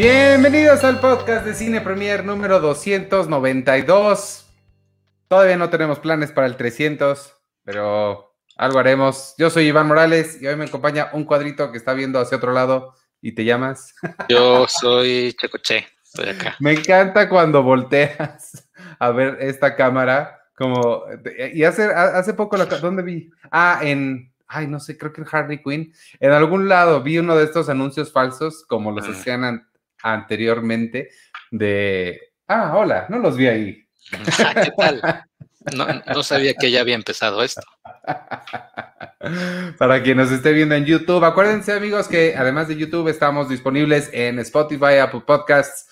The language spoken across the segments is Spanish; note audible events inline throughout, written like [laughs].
Bienvenidos al podcast de Cine Premier número 292. Todavía no tenemos planes para el 300, pero algo haremos. Yo soy Iván Morales y hoy me acompaña un cuadrito que está viendo hacia otro lado y te llamas. [laughs] Yo soy Checoche, estoy acá. Me encanta cuando volteas a ver esta cámara, como, y hace, hace poco, la, ¿dónde vi? Ah, en, ay, no sé, creo que en Harley Quinn, en algún lado vi uno de estos anuncios falsos, como los ah. hacían anteriormente, de, ah, hola, no los vi ahí. Ah, ¿Qué tal? No, sabía que ya había empezado esto. [laughs] Para quien nos esté viendo en YouTube, acuérdense amigos que además de YouTube estamos disponibles en Spotify, Apple Podcasts,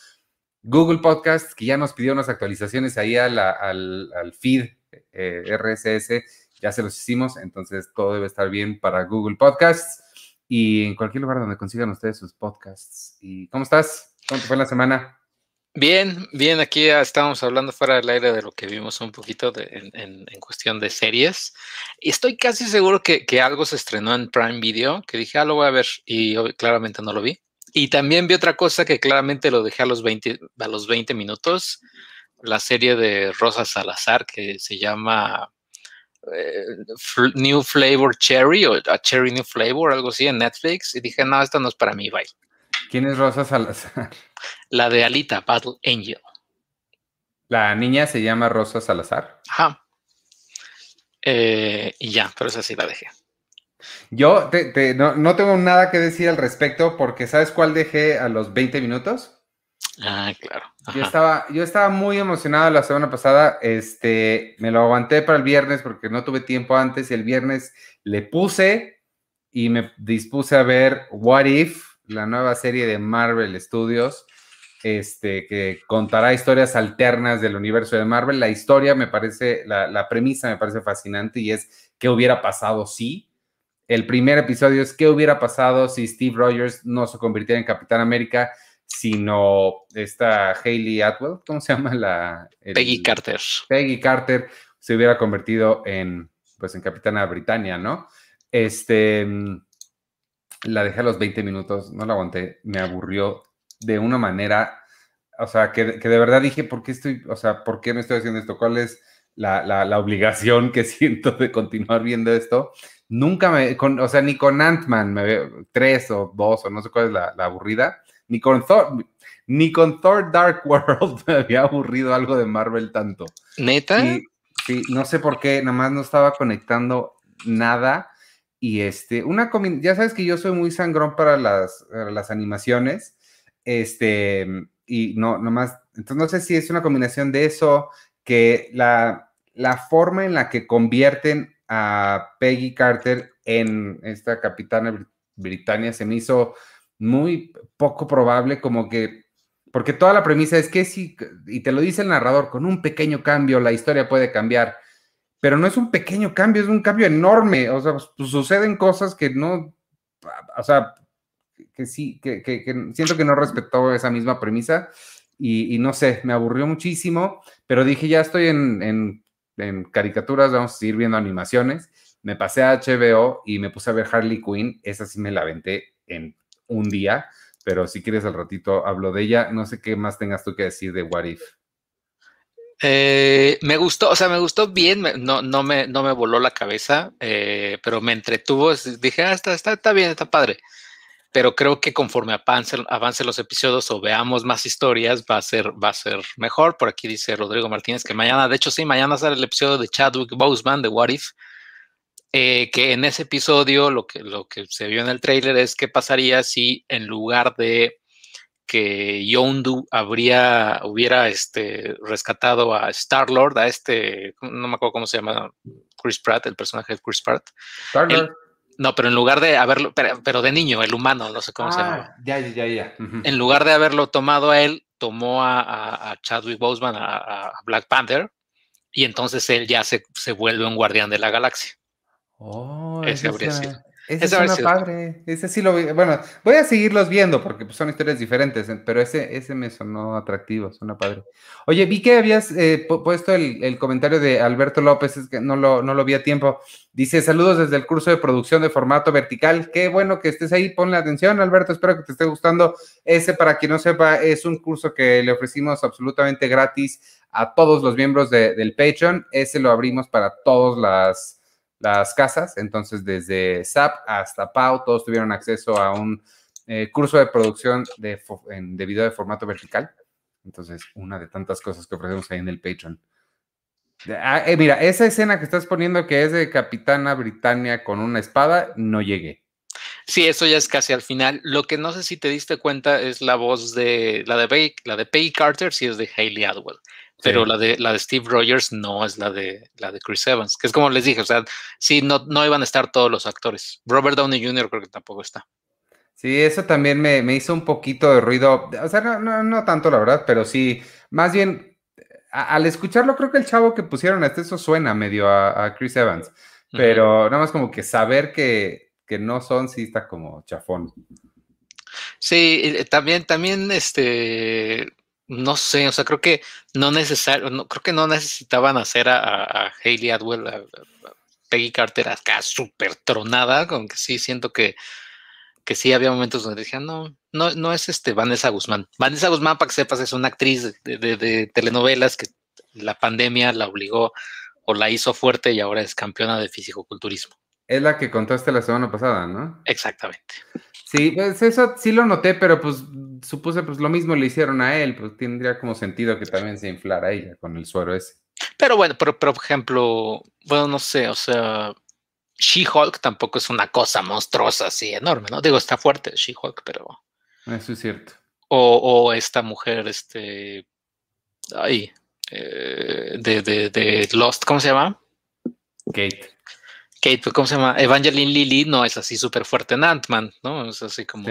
Google Podcasts, que ya nos pidió unas actualizaciones ahí al, al, feed eh, RSS, ya se los hicimos, entonces todo debe estar bien para Google Podcasts y en cualquier lugar donde consigan ustedes sus podcasts. ¿Y cómo estás? ¿Cómo fue la semana? Bien, bien, aquí estábamos hablando fuera del aire de lo que vimos un poquito de, en, cuestión de series. Y estoy casi seguro que, algo se estrenó en Prime Video, que dije, ah, lo voy a ver, y claramente no lo vi. Y también vi otra cosa que claramente lo dejé a los 20, a los 20 minutos, la serie de Rosa Salazar que se llama New Flavor Cherry o a Cherry New Flavor, algo así en Netflix. Y dije, no, esto no es para mí, bye. ¿Quién es Rosa Salazar? La de Alita, Battle Angel. La niña se llama Rosa Salazar. Ajá. Eh, y ya, pero esa sí la dejé. Yo no, tengo nada que decir al respecto porque ¿sabes cuál dejé a los 20 minutos? Ah, claro. Yo estaba, yo estaba muy emocionado la semana pasada. Este, me lo aguanté para el viernes porque no tuve tiempo antes y el viernes le puse y me dispuse a ver What If, la nueva serie de Marvel Studios, este, que contará historias alternas del universo de Marvel. La historia me parece, la, premisa me parece fascinante y es qué hubiera pasado si. El primer episodio es qué hubiera pasado si Steve Rogers no se convirtiera en Capitán América, sino esta Hayley Atwell, ¿cómo se llama la? Peggy Carter. Peggy Carter se hubiera convertido en, pues, en Capitana Britannia, ¿no? Este, la dejé a los 20 minutos, no la aguanté, me aburrió de una manera, o sea, que, de verdad dije, ¿por qué estoy, o sea, por qué no estoy haciendo esto? ¿Cuál es la, obligación que [laughs] siento de continuar viendo esto? Nunca me, o sea, ni con Ant-Man me veo, tres o dos o no sé cuál es la, aburrida, ni con Thor, ni con Thor Dark World [laughs] me había aburrido algo de Marvel tanto. ¿Neta? sí, no sé por qué, nomás no estaba conectando nada y este, una ya sabes que yo soy muy sangrón para las, las animaciones. Este, y no, nomás, entonces no sé si es una combinación de eso, que la, la forma en la que convierten a Peggy Carter en esta capitana Britannia se me hizo muy poco probable, como que, porque toda la premisa es que si, y te lo dice el narrador, con un pequeño cambio la historia puede cambiar pero no es un pequeño cambio, es un cambio enorme. O sea, pues, pues, suceden cosas que no, o sea, que sí, que, siento que no respetó esa misma premisa y, no sé, me aburrió muchísimo, pero dije, ya estoy en, caricaturas, vamos a seguir viendo animaciones. Me pasé a HBO y me puse a ver Harley Quinn, esa sí me la aventé en un día, pero si quieres al ratito hablo de ella. No sé qué más tengas tú que decir de What If. Eh, me gustó, o sea, me gustó bien, no, no, me, no me voló la cabeza, eh, pero me entretuvo. Dije, ah, está, está, está, bien, está padre. Pero creo que conforme avance, avance los episodios o veamos más historias, va a, ser, va a ser mejor. Por aquí dice Rodrigo Martínez que mañana, de hecho, sí, mañana sale el episodio de Chadwick Boseman de What If. Eh, que en ese episodio lo que, lo que se vio en el trailer es qué pasaría si en lugar de que Yondu habría, hubiera este, rescatado a Star-Lord, a este, no me acuerdo cómo se llama, Chris Pratt, el personaje de Chris Pratt. Star-Lord. No, pero en lugar de haberlo, pero, de niño, el humano, no sé cómo se llama. Ah, ya, ya, ya. En lugar de haberlo tomado a él, tomó a, Chadwick Boseman, a, Black Panther, y entonces él ya se, se, vuelve un guardián de la galaxia. Oh, Ese habría sido. Ese es padre. Ese sí lo vi. Bueno, voy a seguirlos viendo porque pues, son historias diferentes, pero ese, ese me sonó atractivo, suena padre. Oye, vi que habías eh, puesto el, comentario de Alberto López, es que no lo, no lo vi a tiempo. Dice: Saludos desde el curso de producción de formato vertical. Qué bueno que estés ahí. Ponle atención, Alberto. Espero que te esté gustando. Ese, para quien no sepa, es un curso que le ofrecimos absolutamente gratis a todos los miembros del Patreon. Ese lo abrimos para todas las las casas. Entonces, desde SAP hasta PAU, todos tuvieron acceso a un eh, curso de producción de, de, video de formato vertical. Entonces, una de tantas cosas que ofrecemos ahí en el Patreon. Ah, eh, mira, esa escena que estás poniendo que es de Capitana Britannia con una espada, no llegué. Sí, eso ya es casi al final. Lo que no sé si te diste cuenta es la voz de la de la de Peggy Carter, sí es de Hayley Atwell pero la de la de Steve Rogers no es la de la de Chris Evans, que es como les dije, o sea, sí, no, no iban a estar todos los actores. Robert Downey Jr. creo que tampoco está. Sí, eso también me, hizo un poquito de ruido, o sea, no, no, tanto la verdad, pero sí, más bien, al escucharlo creo que el chavo que pusieron este, eso suena medio a, Chris Evans, pero nada más como que saber que, que no son, sí está como chafón. Sí, también, también, este, no sé, o sea, creo que no necesario, creo que no necesitaban hacer a, a, Hayley Atwell, a, Peggy Carter acá súper tronada, con que sí siento que, que sí había momentos donde decían, no, no, no es este Vanessa Guzmán. Vanessa Guzmán, para que sepas, es una actriz de, de, telenovelas que la pandemia la obligó o la hizo fuerte y ahora es campeona de fisicoculturismo. Es la que contaste la semana pasada, ¿no? Exactamente. Sí, pues eso sí lo noté, pero pues supuse pues lo mismo le hicieron a él, pues tendría como sentido que también se inflara ella con el suero ese. Pero bueno, pero, por ejemplo, bueno, no sé, o sea, She-Hulk tampoco es una cosa monstruosa así enorme, ¿no? Digo, está fuerte She-Hulk, pero... Eso es cierto. O, o esta mujer, este... Ay, eh, de, de, de Lost, ¿cómo se llama? Kate. Kate, pues, ¿cómo se llama? Evangeline Lilly no es así súper fuerte en Ant-Man, ¿no? Es así como.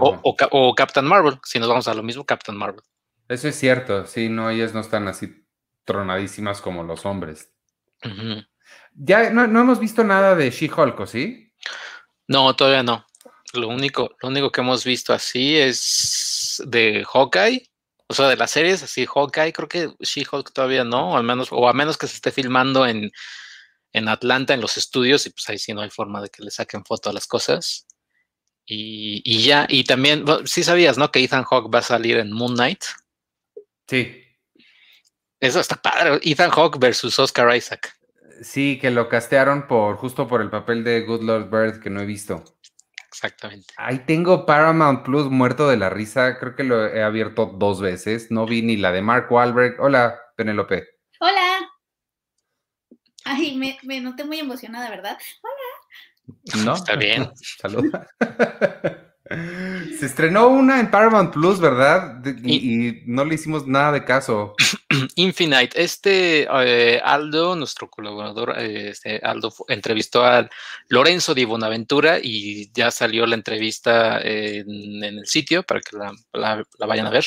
o, Captain Marvel, si nos vamos a lo mismo, Captain Marvel. Eso es cierto, sí, no, ellas no están así tronadísimas como los hombres. Ya no, hemos visto nada de She-Hulk, ¿sí? No, todavía no. Lo único, lo único que hemos visto así es de Hawkeye, o sea, de las series, así Hawkeye, creo que She-Hulk todavía no, o al menos, o a menos que se esté filmando en en Atlanta, en los estudios, y pues ahí sí no hay forma de que le saquen foto a las cosas. Y, ya, y también, sí sabías, ¿no? Que Ethan Hawke va a salir en Moon Knight. Sí. Eso está padre. Ethan Hawke versus Oscar Isaac. Sí, que lo castearon por justo por el papel de Good Lord Bird que no he visto. Exactamente. Ahí tengo Paramount Plus muerto de la risa. Creo que lo he abierto dos veces. No vi ni la de Mark Wahlberg. Hola, Penelope. Hola. Ay, me, me noté muy emocionada, ¿verdad? Hola. No, está bien. Saluda. Se estrenó una en Paramount Plus, ¿verdad? y, no le hicimos nada de caso. [clears throat] Infinite. Este eh, Aldo, nuestro colaborador, eh, este Aldo entrevistó a Lorenzo Di Bonaventura y ya salió la entrevista en, el sitio para que la vayan a ver.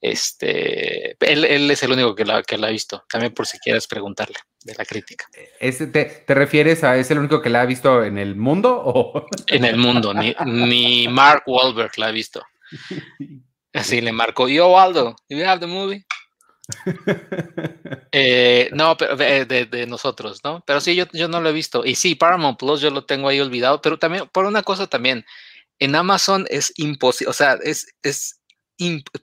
Este, él, es el único que la, que la ha visto, también por si quieres preguntarle de la crítica. te, refieres a es el único que la ha visto en el mundo? O? [laughs] En el mundo, ni, Mark Wahlberg la ha visto. Así le marcó, yo Aldo, do you have the movie? [laughs] Eh, no, pero de, nosotros, ¿no? Pero sí, yo, yo no lo he visto. Y sí, Paramount Plus yo lo tengo ahí olvidado, pero también, por una cosa también, en Amazon es imposible, o sea, es, es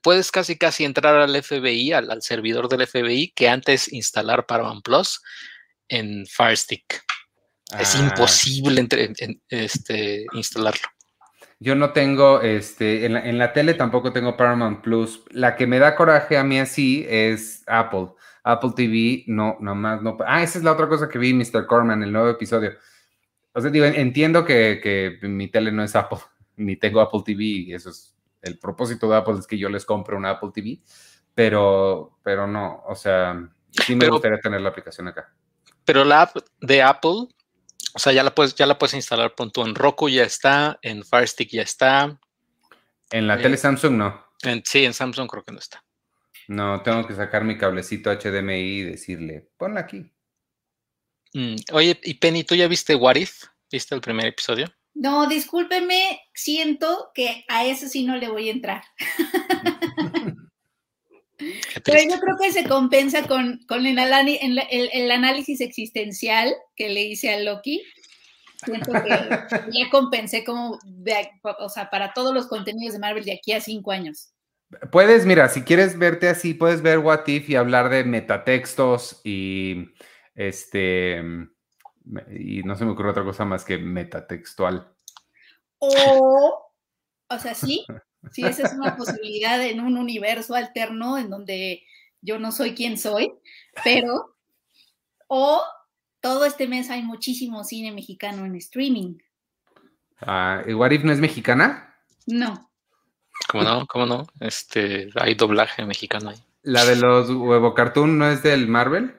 puedes casi casi entrar al FBI, al, servidor del FBI, que antes instalar Paramount Plus en Fire Stick. Es ah. imposible este, instalarlo. Yo no tengo, este, en la, tele tampoco tengo Paramount Plus. La que me da coraje a mí así es Apple. Apple TV, no, nomás no. Ah, esa es la otra cosa que vi, Mr. Corman, el nuevo episodio. O sea, digo, entiendo que, que mi tele no es Apple, [laughs] ni tengo Apple TV, y eso es el propósito de Apple es que yo les compre una Apple TV, pero, pero no, o sea, sí me gustaría tener la aplicación acá. Pero la app de Apple, o sea, ya la puedes, ya la puedes instalar pronto en Roku, ya está, en Fire Stick ya está. En la tele Samsung no. sí, en Samsung creo que no está. No, tengo que sacar mi cablecito HDMI y decirle, ponla aquí. Mm, oye, y Penny, ¿tú ya viste What If? ¿Viste el primer episodio? No, discúlpeme, siento que a ese sí no le voy a entrar. Pero yo creo que se compensa con, el, el, análisis existencial que le hice a Loki. Siento que [laughs] ya compensé como, o sea, para todos los contenidos de Marvel de aquí a cinco años. Puedes, mira, si quieres verte así, puedes ver What If y hablar de metatextos y este, y no se me ocurre otra cosa más que metatextual. O, o sea, [laughs] sí, sí, esa es una posibilidad en un universo alterno en donde yo no soy quien soy, pero, o todo este mes hay muchísimo cine mexicano en streaming. Ah, ¿y What If no es mexicana? No. ¿Cómo no? ¿Cómo no? Este, hay doblaje mexicano ahí. ¿La de los huevo cartoon no es del Marvel?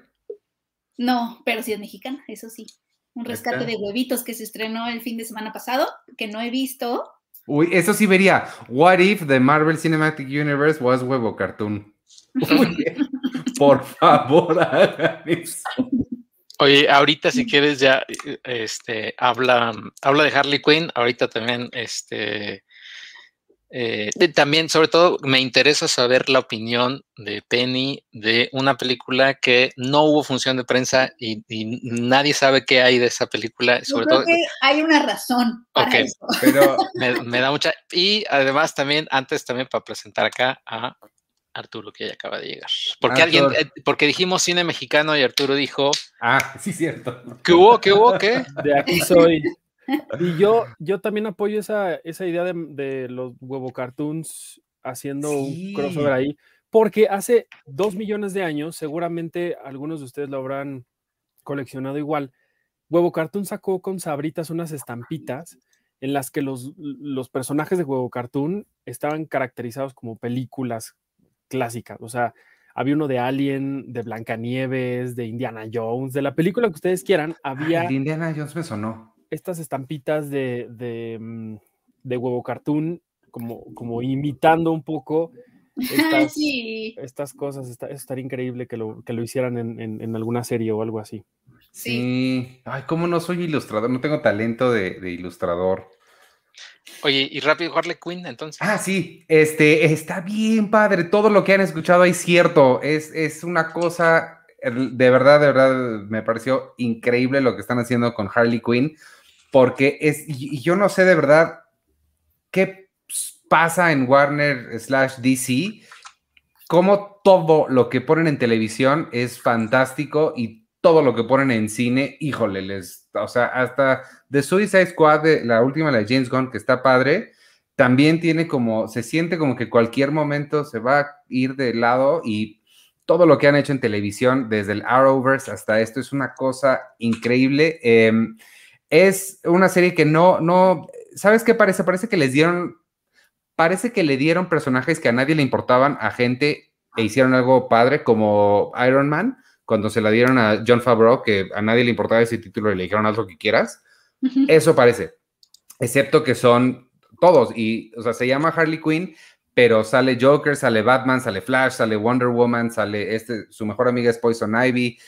No, pero sí es mexicana, eso sí. Un rescate de huevitos que se estrenó el fin de semana pasado, que no he visto. Uy, eso sí vería. What if the Marvel Cinematic Universe was huevo cartoon? Por favor, [laughs] hagan eso. Oye, ahorita si quieres ya este habla habla de Harley Quinn, ahorita también este eh, también, sobre todo, me interesa saber la opinión de Penny de una película que no hubo función de prensa y, nadie sabe qué hay de esa película. Sobre todo, que hay una razón. Para eso. [laughs] pero me, da mucha. Y además, también, antes también para presentar acá a Arturo, que ya acaba de llegar. Porque alguien, eh, porque dijimos cine mexicano y Arturo dijo. Ah, [laughs] sí, cierto. ¿Qué hubo? ¿Qué hubo? ¿Qué? De aquí soy. Y yo, yo también apoyo esa, esa idea de, los huevo cartoons haciendo un crossover ahí, porque hace dos millones de años, seguramente algunos de ustedes lo habrán coleccionado igual. Huevo Cartoon sacó con sabritas unas estampitas en las que los, los personajes de Huevo Cartoon estaban caracterizados como películas clásicas. O sea, había uno de Alien, de Blancanieves, de Indiana Jones, de la película que ustedes quieran. Había. de Indiana Jones me sonó estas estampitas de, de, mm, huevo cartoon, como, como imitando un poco estas, estas cosas. Está, estaría increíble que lo, que lo hicieran en, alguna serie o algo así. Sí. Ay, ¿cómo no soy ilustrador? No tengo talento de, ilustrador. Oye, y rápido, Harley Quinn, entonces. Ah, sí, este, está bien padre. Todo lo que han escuchado ahí es cierto. Es, es una cosa, de verdad, de verdad, me pareció increíble lo que están haciendo con Harley Quinn porque es, y yo no sé de verdad qué pasa en Warner slash DC, como todo lo que ponen en televisión es fantástico y todo lo que ponen en cine, híjole, les, o sea, hasta The Suicide Squad, la última, la de James Gunn, que está padre, también tiene como, se siente como que cualquier momento se va a ir de lado y todo lo que han hecho en televisión, desde el Arrowverse hasta esto, es una cosa increíble. Em, es una serie que no, no, ¿sabes qué parece? Parece que les dieron, parece que le dieron personajes que a nadie le importaban a gente e hicieron algo padre como Iron Man, cuando se la dieron a John Favreau, que a nadie le importaba ese título y le dijeron haz lo que quieras. Eso parece, excepto que son todos, y, o sea, se llama Harley Quinn, pero sale Joker, sale Batman, sale Flash, sale Wonder Woman, sale este, su mejor amiga es Poison Ivy,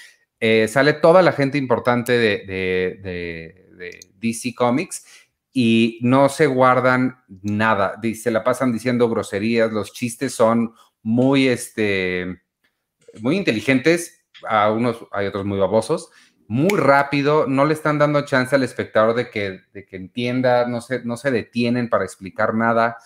eh, sale toda la gente importante de de DC Comics y no se guardan nada, se la pasan diciendo groserías, los chistes son muy, este, muy inteligentes, a unos hay otros muy babosos, muy rápido, no le están dando chance al espectador de que, de que entienda, no se, no se detienen para explicar nada.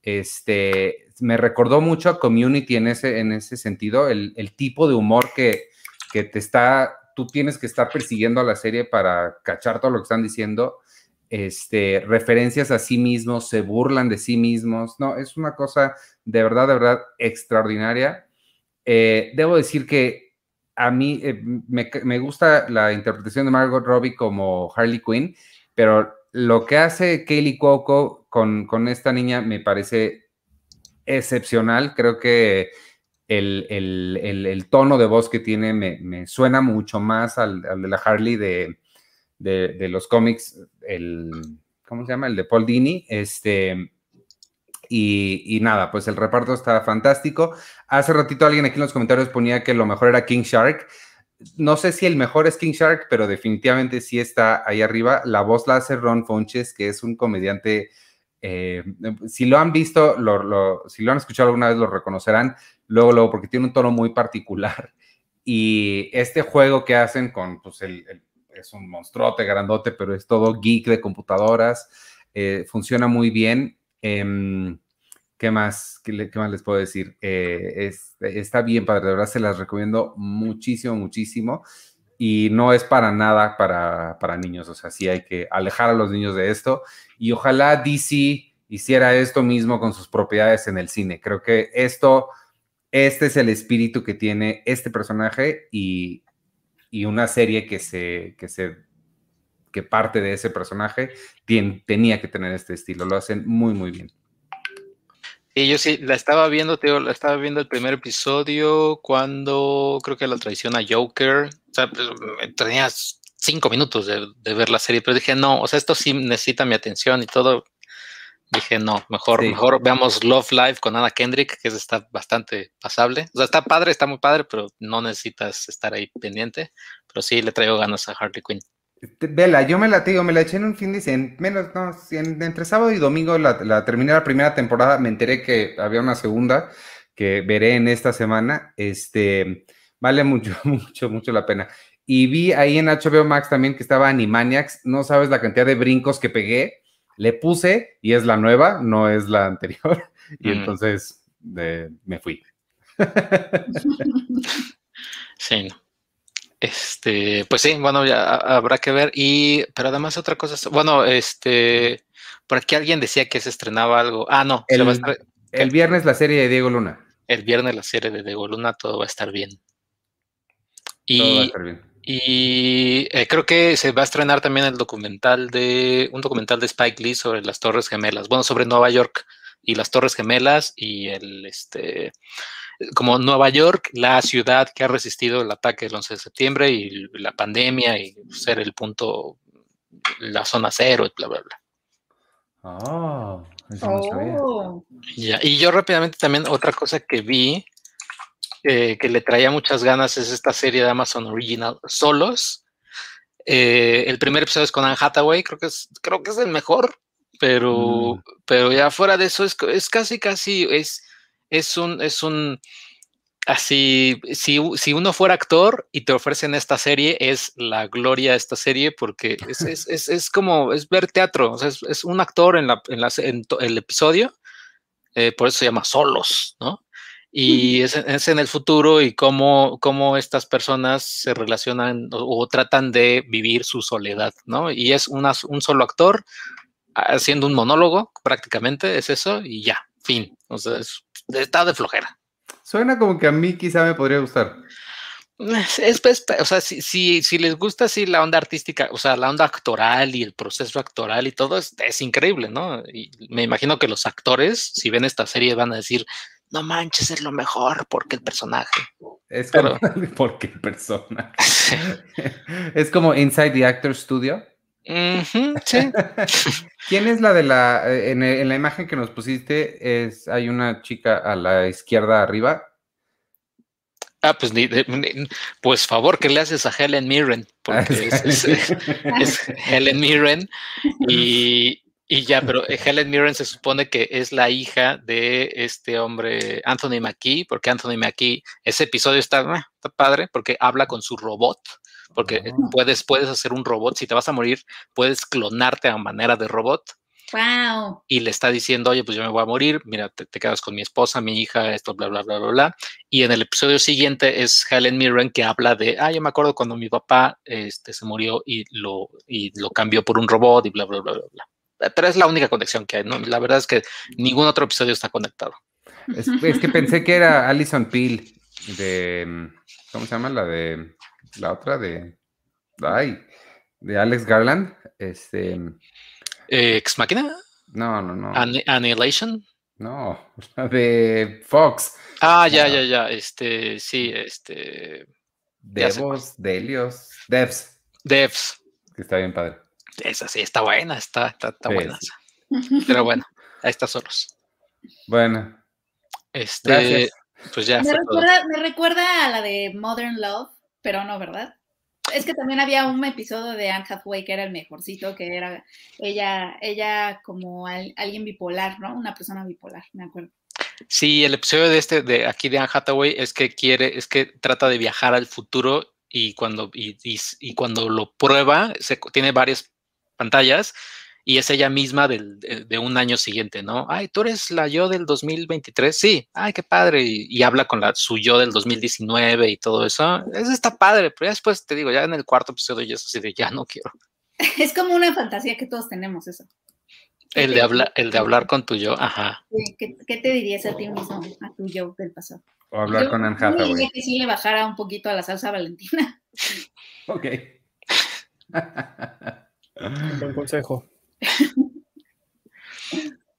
Este, me recordó mucho a Community en ese, en ese sentido, el, el tipo de humor que, que te está tú tienes que estar persiguiendo a la serie para cachar todo lo que están diciendo. Este, referencias a sí mismos, se burlan de sí mismos. No, es una cosa de verdad, de verdad extraordinaria. Eh, debo decir que a mí eh, me, gusta la interpretación de Margot Robbie como Harley Quinn, pero lo que hace Kaylee Cuoco con, con esta niña me parece excepcional. Creo que el, tono de voz que tiene me, suena mucho más al, de la Harley de, los cómics, el, ¿cómo se llama? El de Paul Dini. Este, y, nada, pues el reparto está fantástico. Hace ratito alguien aquí en los comentarios ponía que lo mejor era King Shark. no sé si el mejor es King Shark, pero definitivamente sí está ahí arriba. La voz la hace Ron Fonches, que es un comediante. Eh, si lo han visto, si lo han escuchado alguna vez, lo reconocerán. Luego, luego, porque tiene un tono muy particular. Y este juego que hacen con, pues, el, es un monstruote, grandote, pero es todo geek de computadoras. Eh, funciona muy bien. Em, ¿Qué más, qué, más les puedo decir? Eh, está bien padre, de verdad se las recomiendo muchísimo, muchísimo. Y no es para nada para, para niños, o sea, sí hay que alejar a los niños de esto. Y ojalá DC hiciera esto mismo con sus propiedades en el cine. Creo que esto, este es el espíritu que tiene este personaje y, y una serie que se, que se que parte de ese personaje tenía que tener este estilo. Lo hacen muy, muy bien. Y yo sí, la estaba viendo, te la estaba viendo el primer episodio cuando creo que la traiciona Joker. O sea, pues, tenía cinco minutos de, ver la serie, pero dije, no, o sea, esto sí necesita mi atención y todo. Dije, no, mejor, mejor veamos Love Live con Anna Kendrick, que está bastante pasable. O sea, está padre, está muy padre, pero no necesitas estar ahí pendiente. Pero sí le traigo ganas a Harley Quinn. Vela, yo me la digo, me la eché en un fin de semana, menos, no, entre sábado y domingo la, terminé la primera temporada, me enteré que había una segunda que veré en esta semana, este, vale mucho, [laughs] mucho, mucho la pena. Y vi ahí en HBO Max también que estaba Animaniacs, no sabes la cantidad de brincos que pegué, le puse y es la nueva, no es la anterior, [laughs] y entonces me fui. [laughs] sí, no. Este, pues sí, bueno, ya habrá que ver. Y, pero además otra cosa, bueno, este, por aquí alguien decía que se estrenaba algo. Ah, no, el, viernes la serie de Diego Luna. El viernes la serie de Diego Luna, todo va a estar bien. Y, todo va a estar bien. Y eh, creo que se va a estrenar también el documental de, un documental de Spike Lee sobre las Torres Gemelas, bueno, sobre Nueva York y las Torres Gemelas y el, este, como Nueva York, la ciudad que ha resistido el ataque del 11 de septiembre y la pandemia y ser el punto, la zona cero bla, bla, bla. Ah, oh. y yo rápidamente también otra cosa que vi eh, que le traía muchas ganas es esta serie de Amazon Original Solos. Eh, el primer episodio es con Anne Hathaway, creo que es, creo que es el mejor, pero, mm. pero ya fuera de eso es, es casi, casi, es, es un, es un, así, si, si, uno fuera actor y te ofrecen esta serie, es la gloria de esta serie porque es, es, es, es como, es ver teatro, o sea, es, un actor en, la, en, la, en el episodio, eh, por eso se llama Solos, ¿no? Y [laughs] es, es, en el futuro y cómo, cómo estas personas se relacionan o, tratan de vivir su soledad, ¿no? Y es una, un solo actor haciendo un monólogo, prácticamente, es eso, y ya, fin. O sea, es está de flojera. Suena como que a mí quizá me podría gustar. Es, o sea, si, si, les gusta así la onda artística, o sea, la onda actoral y el proceso actoral y todo, es, es increíble, ¿no? Y me imagino que los actores, si ven esta serie, van a decir, no manches, es lo mejor porque el personaje. Es como, [laughs] porque el personaje. [laughs] es como Inside the Actor Studio sí. [laughs] ¿Quién es la de la, eh, en, la imagen que nos pusiste, es, hay una chica a la izquierda arriba? Ah, pues, pues favor que le haces a Helen Mirren, porque es, Helen Mirren y, ya, pero eh, Helen Mirren se supone que es la hija de este hombre, Anthony McKee, porque Anthony McKee, ese episodio está, ah, está padre porque habla con su robot porque ah. puedes, puedes hacer un robot, si te vas a morir, puedes clonarte a manera de robot. Wow. Y le está diciendo, oye, pues yo me voy a morir, mira, te, quedas con mi esposa, mi hija, esto, bla, bla, bla, bla, bla. Y en el episodio siguiente es Helen Mirren que habla de, ah, yo me acuerdo cuando mi papá este, se murió y lo, y lo cambió por un robot y bla, bla, bla, bla, bla. Pero es la única conexión que hay, ¿no? La verdad es que ningún otro episodio está conectado. Es, es que pensé que era Alison Peel de, ¿cómo se llama? La de la otra de. Ay, de Alex Garland. Este. Eh, ¿Ex Máquina? No, no, no. Annihilation. No, de Fox. Ah, ya, ya, ya. Este, sí, este. Devos, Delios, Devs. Devs. Que está bien padre. Esa sí, está buena, está, está, buena. Pero [laughs] bueno, ahí está solos. Bueno. Este, pues ya. Me recuerda, me recuerda a la de Modern Love pero no, ¿verdad? Es que también había un episodio de Anne Hathaway que era el mejorcito, que era ella, ella como alguien bipolar, ¿no? Una persona bipolar, me acuerdo. Sí, el episodio de este, de aquí de Anne Hathaway, es que quiere, es que trata de viajar al futuro y cuando, y, y, cuando lo prueba, se, tiene varias pantallas y es ella misma del, de, un año siguiente, ¿no? Ay, tú eres la yo del 2023, sí, ay, qué padre, y, habla con la su yo del 2019 y todo eso, eso está padre, pero ya después te digo, ya en el cuarto episodio ya es así de, ya no quiero. [laughs] Es como una fantasía que todos tenemos eso. El de, hablar, el de hablar con tu yo, ajá. ¿Qué, ¿Qué, te dirías a ti mismo, a tu yo del pasado? O hablar con Anne Hathaway. que sí le bajara un poquito a la salsa valentina. [laughs] ok. [laughs] Buen consejo.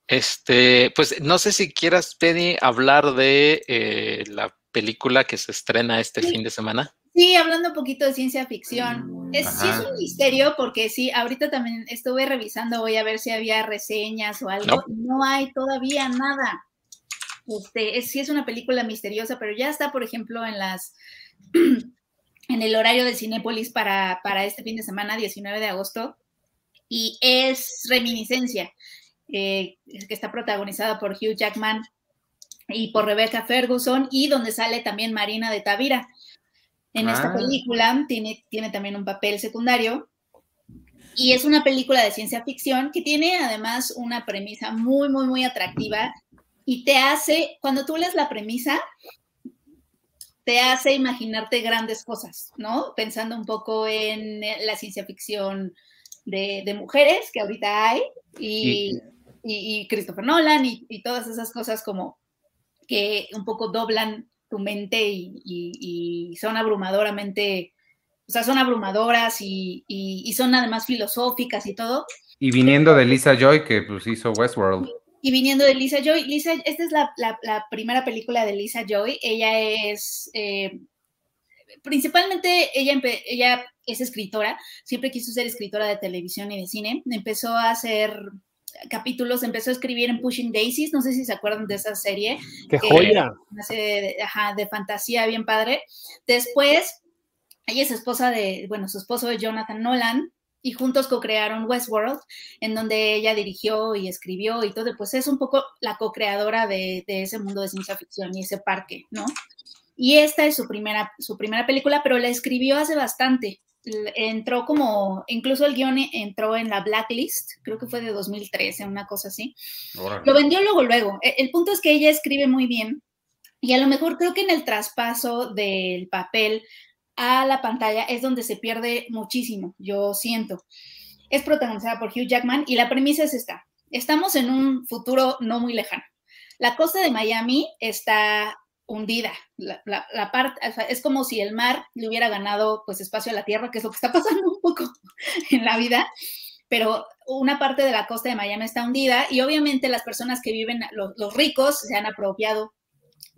Este, pues no sé si quieras, Penny, hablar de eh, la película que se estrena este fin de semana. Sí, hablando un poquito de ciencia ficción. Es, sí es un misterio porque sí, ahorita también estuve revisando, voy a ver si había reseñas o algo. No, hay todavía nada. Este, es, sí es una película misteriosa, pero ya está, por ejemplo, en las [clears throat] en el horario de Cinépolis para, para este fin de semana, 19 de agosto y es Reminiscencia, eh, que está protagonizada por Hugh Jackman y por Rebecca Ferguson y donde sale también Marina de Tavira. En esta ah. película tiene, tiene también un papel secundario y es una película de ciencia ficción que tiene además una premisa muy, muy, muy atractiva y te hace, cuando tú lees la premisa, te hace imaginarte grandes cosas, ¿no? Pensando un poco en la ciencia ficción de, mujeres que ahorita hay y, y, Christopher Nolan y, todas esas cosas como que un poco doblan tu mente y, son abrumadoramente, o sea, son abrumadoras y, son además filosóficas y todo. Y viniendo de Lisa Joy, que pues hizo Westworld. Y viniendo de Lisa Joy, Lisa, esta es la, primera película de Lisa Joy. Ella es, eh, principalmente, ella, ella es escritora, siempre quiso ser escritora de televisión y de cine. Empezó a hacer capítulos, empezó a escribir en Pushing Daisies, no sé si se acuerdan de esa serie. ¡Qué joya! De, ajá, de fantasía bien padre. Después, ella es esposa de, bueno, su esposo es Jonathan Nolan, y juntos co-crearon Westworld, en donde ella dirigió y escribió y todo, pues es un poco la co-creadora de, de, ese mundo de ciencia ficción y ese parque, ¿no? Y esta es su primera, su primera película, pero la escribió hace bastante entró como, incluso el guion entró en la blacklist, creo que fue de 2013, una cosa así. Lo vendió luego, luego. E, el, punto es que ella escribe muy bien y a lo mejor creo que en el traspaso del papel a la pantalla es donde se pierde muchísimo, yo siento. Es protagonizada por Hugh Jackman y la premisa es esta. Estamos en un futuro no muy lejano. La costa de Miami está hundida. La, parte, es como si el mar le hubiera ganado pues espacio a la tierra, que es lo que está [laughs] pasando un poco en la vida, pero una parte de la costa de Miami está hundida y obviamente las personas que viven, los, ricos, se han apropiado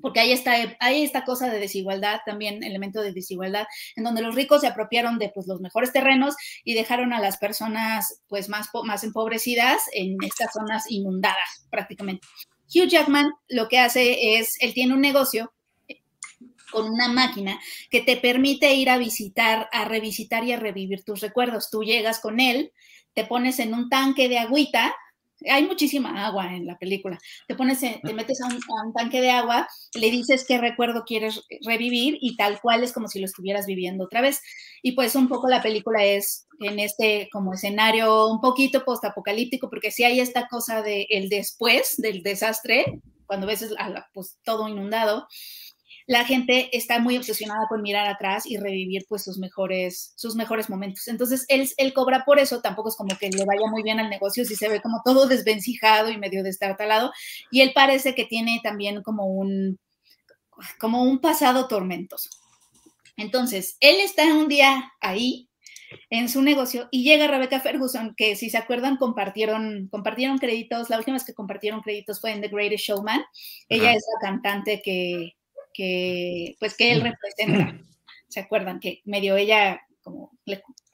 porque hay esta, hay esta cosa de desigualdad, también elemento de desigualdad, en donde los ricos se apropiaron de pues, los mejores terrenos y dejaron a las personas pues, más, más empobrecidas en estas zonas inundadas prácticamente. Hugh Jackman lo que hace es, él tiene un negocio con una máquina que te permite ir a visitar, a revisitar y a revivir tus recuerdos. Tú llegas con él, te pones en un tanque de agüita, hay muchísima agua en la película. Te pones, te metes a un, tanque de agua, le dices qué recuerdo quieres revivir y tal cual es como si lo estuvieras viviendo otra vez. Y pues un poco la película es en este como escenario un poquito postapocalíptico, porque si hay esta cosa de el después del desastre, cuando ves pues todo inundado, la gente está muy obsesionada con mirar atrás y revivir pues sus mejores, sus mejores momentos. Entonces, él, él cobra por eso, tampoco es como que le vaya muy bien al negocio, si se ve como todo desvencijado y medio destartalado, y él parece que tiene también como un, como un pasado tormentoso. Entonces, él está un día ahí en su negocio y llega Rebecca Ferguson, que si se acuerdan compartieron, compartieron créditos, la última vez que compartieron créditos fue en The Greatest Showman. Ella es la cantante que, que, pues, que él representa. [clears throat] ¿Se acuerdan? Que medio ella como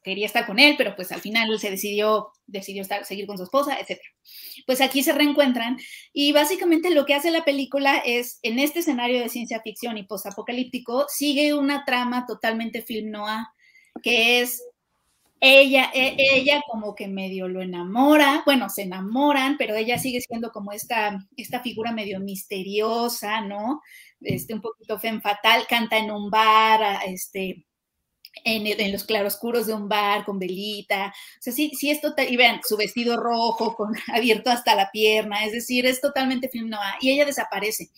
quería estar con él, pero pues al final él se decidió, decidió estar, seguir con su esposa, etc. Pues aquí se reencuentran y básicamente lo que hace la película es, en este escenario de ciencia ficción y postapocalíptico, sigue una trama totalmente film noir, que es ella, e, ella como que medio lo enamora, bueno, se enamoran, pero ella sigue siendo como esta, esta figura medio misteriosa, ¿no? Este, un poquito fem fatal, canta en un bar, este, en, los claroscuros de un bar con velita. O sea, sí, sí es total, y vean, su vestido rojo con [laughs] abierto hasta la pierna, es decir, es totalmente film noir. Y ella desaparece.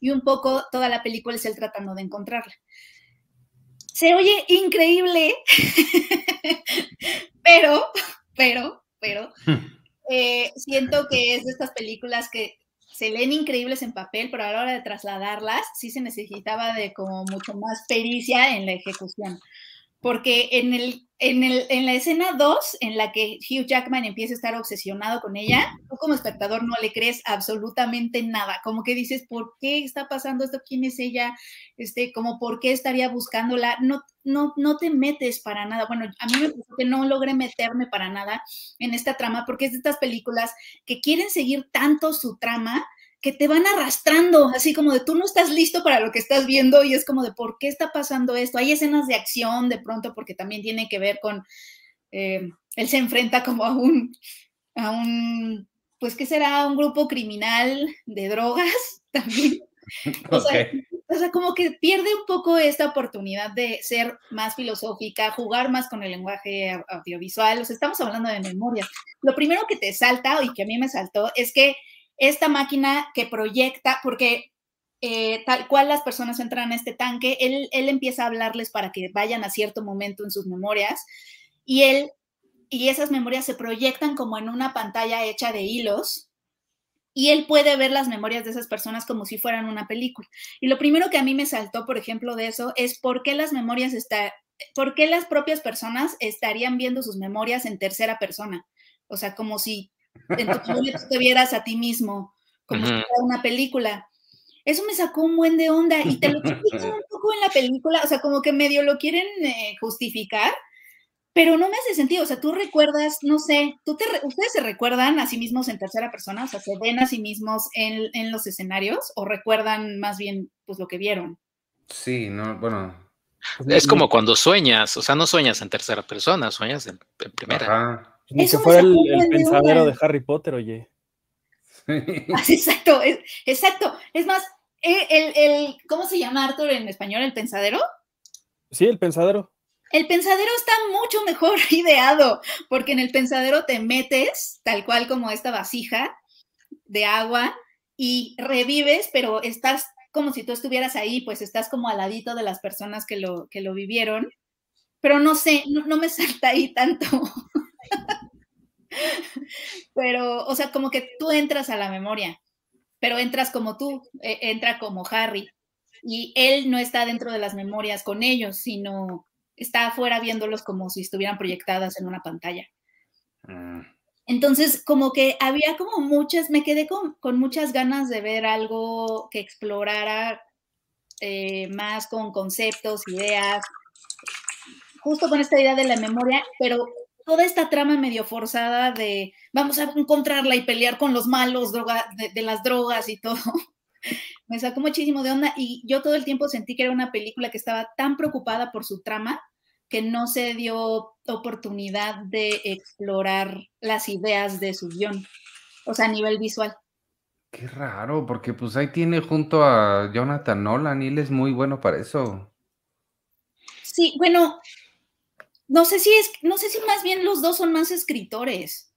Y un poco toda la película es él tratando de encontrarla. Se oye increíble, [laughs] pero, pero, pero, hmm. eh, siento que es de estas películas que se leen increíbles en papel, pero a la hora de trasladarlas sí se necesitaba de como mucho más pericia en la ejecución porque en, el, en, el, en la escena 2, en la que Hugh Jackman empieza a estar obsesionado con ella, tú como espectador no le crees absolutamente nada, como que dices, ¿por qué está pasando esto? ¿Quién es ella? Este, como, ¿por qué estaría buscándola? No, no, no te metes para nada. Bueno, a mí me parece que no logré meterme para nada en esta trama, porque es de estas películas que quieren seguir tanto su trama que te van arrastrando, así como de tú no estás listo para lo que estás viendo y es como de por qué está pasando esto. Hay escenas de acción de pronto porque también tiene que ver con, eh, él se enfrenta como a un, a un, pues qué será, un grupo criminal de drogas [laughs] también. [laughs] O, sea, o sea, como que pierde un poco esta oportunidad de ser más filosófica, jugar más con el lenguaje audiovisual. O sea, estamos hablando de memoria. Lo primero que te salta y que a mí me saltó es que esta máquina que proyecta, porque eh, tal cual las personas entran a este tanque, él, él empieza a hablarles para que vayan a cierto momento en sus memorias y él y esas memorias se proyectan como en una pantalla hecha de hilos y él puede ver las memorias de esas personas como si fueran una película. Y lo primero que a mí me saltó, por ejemplo, de eso es por qué las memorias está, por qué las propias personas estarían viendo sus memorias en tercera persona. O sea, como si en tu te vieras a ti mismo, como si fuera una película. Eso me sacó un buen de onda y te lo explican un poco en la película, o sea, como que medio lo quieren eh, justificar, pero no me hace sentido, o sea, tú recuerdas, no sé, ¿tú te, ¿ustedes se recuerdan a sí mismos en tercera persona? O sea, ¿se ven a sí mismos en, en los escenarios o recuerdan más bien pues lo que vieron? Sí, no, bueno. Es como cuando sueñas, o sea, no sueñas en tercera persona, sueñas en, en primera. Ajá. Ni que fuera el, pensadero de Harry Potter, oye. [laughs] exacto, es, exacto. Es más, eh, el, el, ¿cómo se llama Arthur en español? ¿El pensadero? Sí, el pensadero. El pensadero está mucho mejor [laughs] ideado, porque en el pensadero te metes, tal cual como esta vasija de agua, y revives, pero estás como si tú estuvieras ahí, pues estás como al ladito de las personas que lo, que lo vivieron. Pero no sé, no, no me [laughs] salta ahí tanto. Pero, o sea, como que tú entras a la memoria, pero entras como tú, e, entra como Harry. Y él no está dentro de las memorias con ellos, sino está afuera viéndolos como si estuvieran proyectadas en una pantalla. Mm. Entonces, como que había como muchas, me quedé con, con muchas ganas de ver algo que explorara eh, más con conceptos, ideas, justo con esta idea de la memoria, pero toda esta trama medio forzada de vamos a encontrarla y pelear con los malos droga, de, las drogas y todo, [laughs] me sacó muchísimo de onda y yo todo el tiempo sentí que era una película que estaba tan preocupada por su trama que no se dio oportunidad de explorar las ideas de su guion, o sea, a nivel visual. Qué raro, porque pues ahí tiene junto a Jonathan Nolan y él es muy bueno para eso. Sí, bueno, no sé si es, no sé si más bien los dos son más escritores.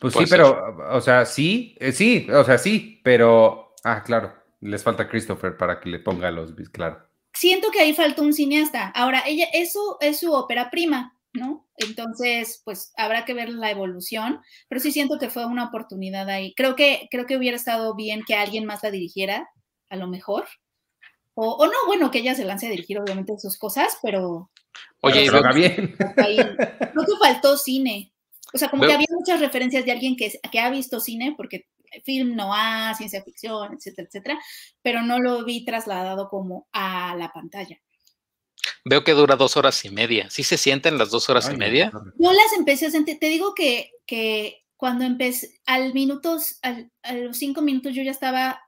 Pues sí, pero, o sea, sí, eh, sí, o sea, sí, pero, ah, claro, les falta Christopher para que le ponga los, claro. Siento que ahí falta un cineasta. Ahora, ella, eso es su ópera prima, ¿no? Entonces, pues habrá que ver la evolución, pero sí siento que fue una oportunidad ahí. Creo que, creo que hubiera estado bien que alguien más la dirigiera, a lo mejor. O, o no, bueno, que ella se lance a dirigir, obviamente, sus cosas, pero, Oye, pero bien. [laughs] No que faltó cine. O sea, como que había muchas referencias de alguien que, que ha visto cine, porque film no ha, ciencia ficción, etcétera, etcétera, pero no lo vi trasladado como a la pantalla. veo que dura dos horas y media. ¿Sí se sienten las dos horas y media? Yo las empecé a sentir, te digo que, que cuando empecé, al minutos, al, a los cinco minutos yo ya estaba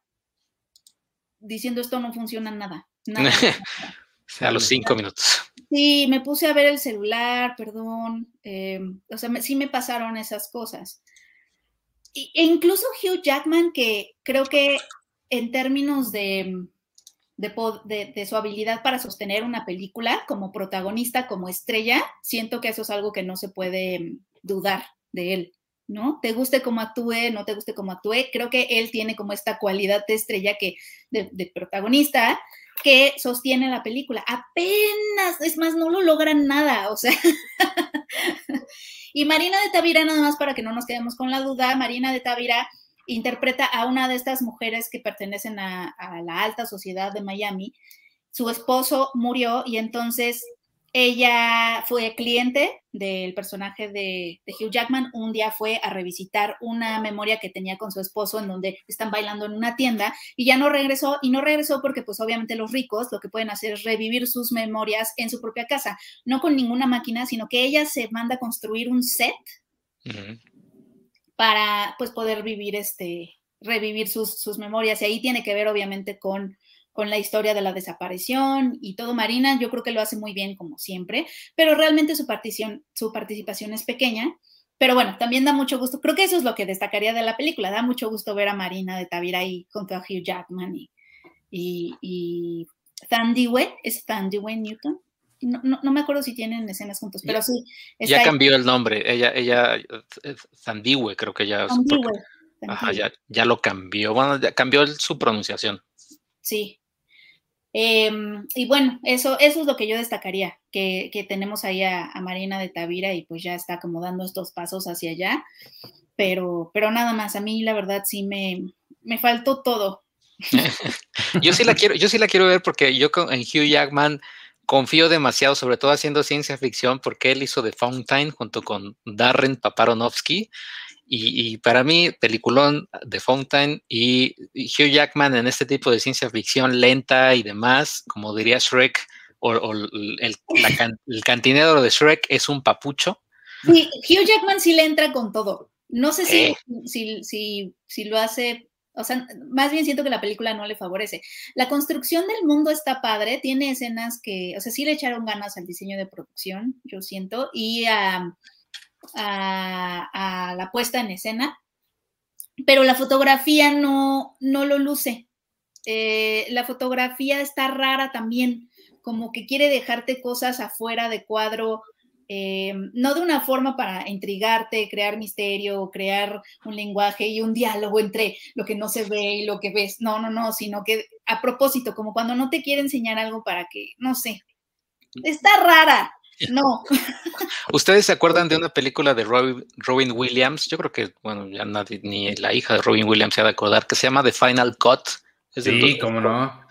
diciendo esto no funciona nada. nada, [laughs] a los cinco minutos. [laughs] Sí, me puse a ver el celular, perdón. Eh, o sea, sí me pasaron esas cosas. e incluso Hugh Jackman, que creo que en términos de, de, de, su habilidad para sostener una película como protagonista, como estrella, siento que eso es algo que no se puede dudar de él. ¿No? Te guste cómo actúe, no te guste cómo actúe, creo que él tiene como esta cualidad de estrella que, de, protagonista, que sostiene la película. Apenas, es más, no lo logran nada, o sea. [laughs] y Marina de Tavira, nada más para que no nos quedemos con la duda, Marina de Tavira interpreta a una de estas mujeres que pertenecen a la alta sociedad de Miami. Su esposo murió y entonces ella fue cliente del personaje de, Hugh Jackman. Un día fue a revisitar una memoria que tenía con su esposo en donde están bailando en una tienda y ya no regresó. Y no regresó porque pues obviamente los ricos lo que pueden hacer es revivir sus memorias en su propia casa, no con ninguna máquina, sino que ella se manda a construir un set para pues poder vivir este, revivir sus, sus memorias. Y ahí tiene que ver obviamente con con la historia de la desaparición y todo. Marina, yo creo que lo hace muy bien, como siempre, pero realmente su, participación, su participación es pequeña. Pero bueno, también da mucho gusto. Creo que eso es lo que destacaría de la película. Da mucho gusto ver a Marina de Tavira ahí junto a Hugh Jackman y, y, y ¿Es Thandiwe Newton? No, no, me acuerdo si tienen escenas juntos, pero sí. Ya cambió el nombre. Ella, ella, Thandiwe, creo que ya. Ajá, ya, ya lo cambió. Bueno, ya cambió su pronunciación. Sí, Em, y bueno, eso, eso es lo que yo destacaría, que, tenemos ahí a, Marina de Tavira y pues ya está como dando estos pasos hacia allá, pero, pero nada más, a mí la verdad sí me, me faltó todo. [laughs] yo sí la quiero, yo sí la quiero ver porque yo en Hugh Jackman confío demasiado, sobre todo haciendo ciencia ficción, porque él hizo The Fountain junto con Darren Paparonovsky y, para mí, peliculón de Fountain y, Hugh Jackman en este tipo de ciencia ficción lenta y demás, como diría Shrek, o, el, cantinero de Shrek es un papucho. Sí, Hugh Jackman sí le entra con todo. No sé si, si, si, si lo hace o sea, más bien siento que la película no le favorece. La construcción del mundo está padre, tiene escenas que, o sea, sí le echaron ganas al diseño de producción, yo siento, y a, a, la puesta en escena, pero la fotografía no, no lo luce. Eh, la fotografía está rara también, como que quiere dejarte cosas afuera de cuadro, eh, no de una forma para intrigarte, crear misterio, crear un lenguaje y un diálogo entre lo que no se ve y lo que ves. No, no, no, sino que a propósito, como cuando no te quiere enseñar algo para que, no sé, está rara. No. [laughs] ¿Ustedes se acuerdan de una película de Robin, Williams? Yo creo que, bueno, ya nadie, ni la hija de Robin Williams se ha de acordar, que se llama The Final Cut. sí, cómo no.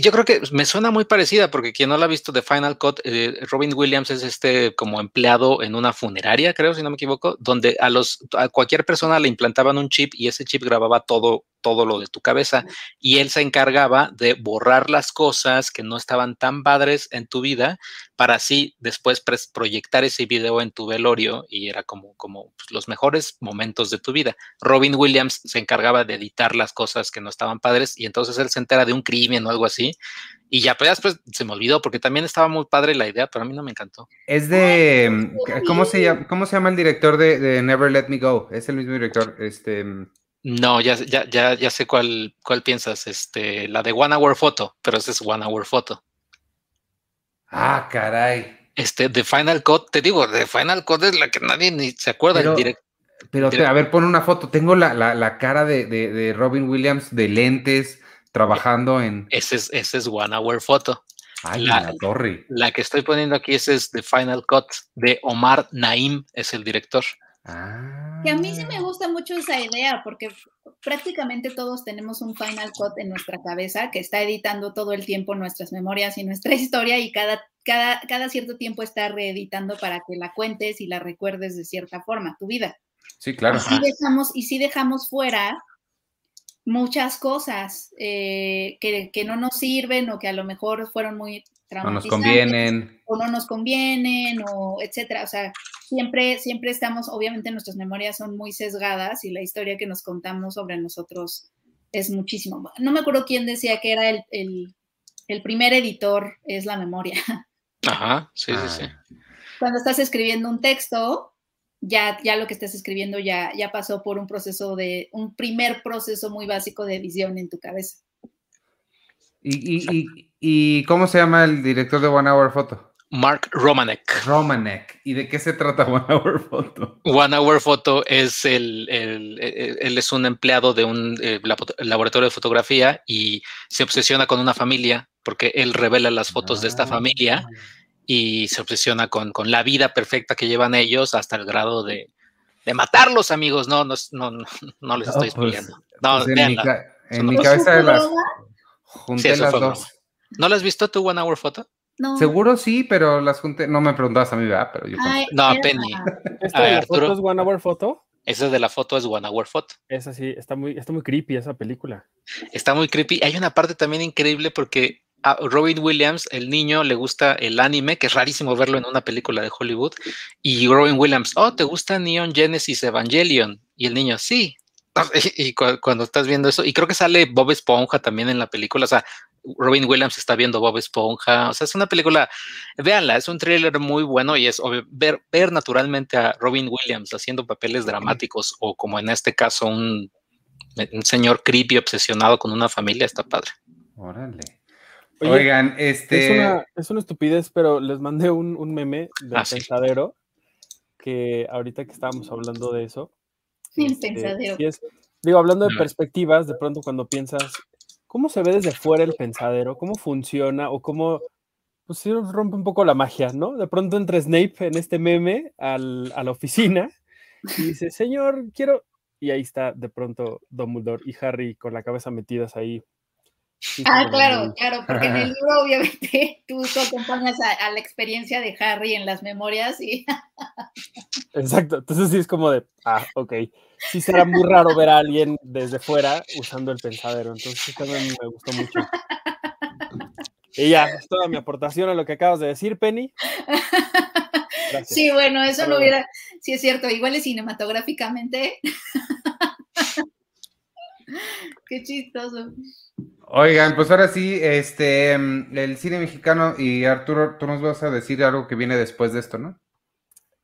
Yo creo que me suena muy parecida porque quien no la ha visto de Final Cut, eh, Robin Williams es este como empleado en una funeraria, creo, si no me equivoco, donde a los a cualquier persona le implantaban un chip y ese chip grababa todo todo lo de tu cabeza y él se encargaba de borrar las cosas que no estaban tan padres en tu vida para así después proyectar ese video en tu velorio y era como, como pues, los mejores momentos de tu vida. Robin Williams se encargaba de editar las cosas que no estaban padres y entonces él se entera de un crimen o algo así y ya pues después se me olvidó porque también estaba muy padre la idea, pero a mí no me encantó. Es de, mm, ¿cómo se llama, cómo se llama el director de, de Never Let Me Go? Es el mismo director, este... No, ya, ya, ya, ya sé cuál, cuál piensas. Este, la de One Hour Photo, pero esa es One Hour Photo. Ah, caray. Este, The Final Cut, te digo, The Final Cut es la que nadie ni se acuerda. Pero, pero a ver, pon una foto. Tengo la, la, la cara de, de, de, Robin Williams de lentes, trabajando en. Ese es, ese es One Hour Photo. Ay, la, torre. La que estoy poniendo aquí ese es The Final Cut de Omar Naim, es el director. Ah. Que a mí sí me gusta mucho esa idea, porque prácticamente todos tenemos un Final Cut en nuestra cabeza que está editando todo el tiempo nuestras memorias y nuestra [laughs] historia y cada, cada, cada cierto tiempo está reeditando para que la cuentes y la recuerdes de cierta forma, tu vida. Sí, claro. Y dejamos, y si dejamos fuera muchas cosas eh, que, que, no nos sirven o que a lo mejor fueron muy no nos convienen. O no nos convienen, o etcétera. O sea, siempre, siempre estamos, obviamente nuestras memorias son muy sesgadas y la historia que nos contamos sobre nosotros es muchísimo. No me acuerdo quién decía que era el, primer editor, es la memoria. Ajá, sí, sí, sí. Ah. Cuando estás escribiendo un texto, ya, ya lo que estás escribiendo ya, ya pasó por un proceso de, un primer proceso muy básico de edición en tu cabeza. ¿Y, cómo se llama el director de One Hour Photo? Mark Romanek. Romanek. ¿Y de qué se trata One Hour Photo? One Hour Photo es el, él es un empleado de un eh, laboratorio de fotografía y se obsesiona con una familia porque él revela las fotos de esta ah. Y se obsesiona con, con, la vida perfecta que llevan ellos hasta el grado de, de matarlos, amigos. No, no, no, no les estoy explicando. Pues, no, pues en, mi, cabeza de las junté las dos. ¿No las has visto tú One Hour Photo? No. Seguro sí, pero las junté. No me preguntabas a mí, ¿verdad? Pero yo no, Penny. ¿Esta de la foto es One Hour Photo? Esa de la foto es One Hour Photo. Esa sí, está muy, está muy creepy esa película. Está muy creepy. Hay una parte también increíble porque a Robin Williams, el niño, le gusta el anime, que es rarísimo verlo en una película de Hollywood. Y Robin Williams, oh, ¿te gusta Neon Genesis Evangelion? Y el niño, sí. [laughs] Y, cuando estás viendo eso, y creo que sale Bob Esponja también en la película, o sea, Robin Williams está viendo Bob Esponja, o sea, es una película, véanla, es un thriller muy bueno y es ver, ver naturalmente a Robin Williams haciendo papeles dramáticos o como en este caso un, un señor creepy obsesionado con una familia, está padre. Órale. Oigan, este. Es una, es una, estupidez, pero les mandé un, un meme del ah, pensadero que ahorita que estábamos hablando de eso. Sí, este, pensadero. digo, hablando de perspectivas, de pronto cuando piensas, ¿cómo se ve desde fuera el pensadero? ¿Cómo funciona? O cómo. Pues sí, rompe un poco la magia, ¿no? De pronto entra Snape en este meme al, a la oficina y dice, Señor, quiero. Y ahí está de pronto Dumbledore y Harry con la cabeza metidas ahí ah, claro, claro, porque en el [laughs] libro obviamente tú, acompañas a, la experiencia de Harry en las memorias y... [laughs] Exacto, entonces sí es como de, ah, ok, sí será muy raro ver a alguien desde fuera usando el pensadero, entonces también me gustó mucho. Y ya, es toda mi aportación a lo que acabas de decir, Penny. [laughs] Sí, bueno, eso no hubiera, sí es cierto, igual es cinematográficamente. [laughs] Qué chistoso. Oigan, pues ahora sí, este, el cine mexicano y Arturo, tú nos vas a decir algo que viene después de esto, ¿no?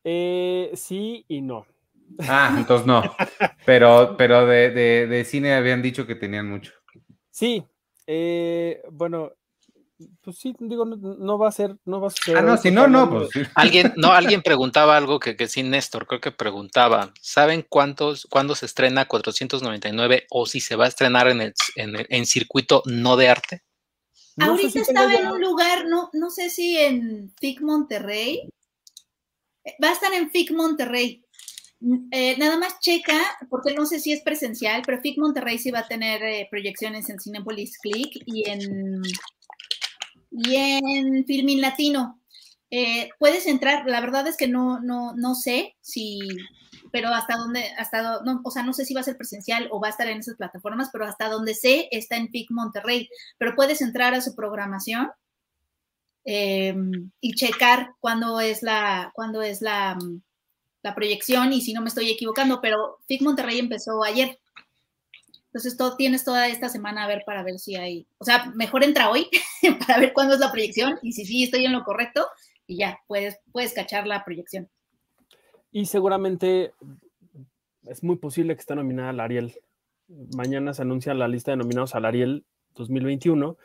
Eh, sí y no. Ah, entonces no. [laughs] Pero, pero de, de, cine habían dicho que tenían mucho. Sí, eh, bueno, pues sí, digo, no, va a ser, no va a ser. Ah, no, si no, no, pues Alguien, no, alguien preguntaba algo que, que sí, Néstor, creo que preguntaba, ¿saben cuántos, cuándo se estrena 499 o si se va a estrenar en el, en, circuito no de arte? Ahorita estaba en un lugar, no, no sé si en FIC Monterrey. Va a estar en FIC Monterrey. Eh, nada más checa, porque no sé si es presencial, pero FIC Monterrey sí va a tener eh, proyecciones en Cinepolis Click y en y en Filmin Latino. Eh, puedes entrar, la verdad es que no, no, no sé si, pero hasta dónde, hasta, no, o sea, no sé si va a ser presencial o va a estar en esas plataformas, pero hasta donde sé está en PIC Monterrey, pero puedes entrar a su programación em, y checar cuándo es la, cuándo es la, la proyección y si no me estoy equivocando, pero PIC Monterrey empezó ayer. Entonces, todo, tienes toda esta semana a ver para ver si hay, o sea, mejor entra hoy [laughs] para ver cuándo es la proyección y si sí estoy en lo correcto y ya, puedes, puedes cachar la proyección. Y seguramente es muy posible que esté nominada al Ariel. Mañana se anuncia la lista de nominados al Ariel 2021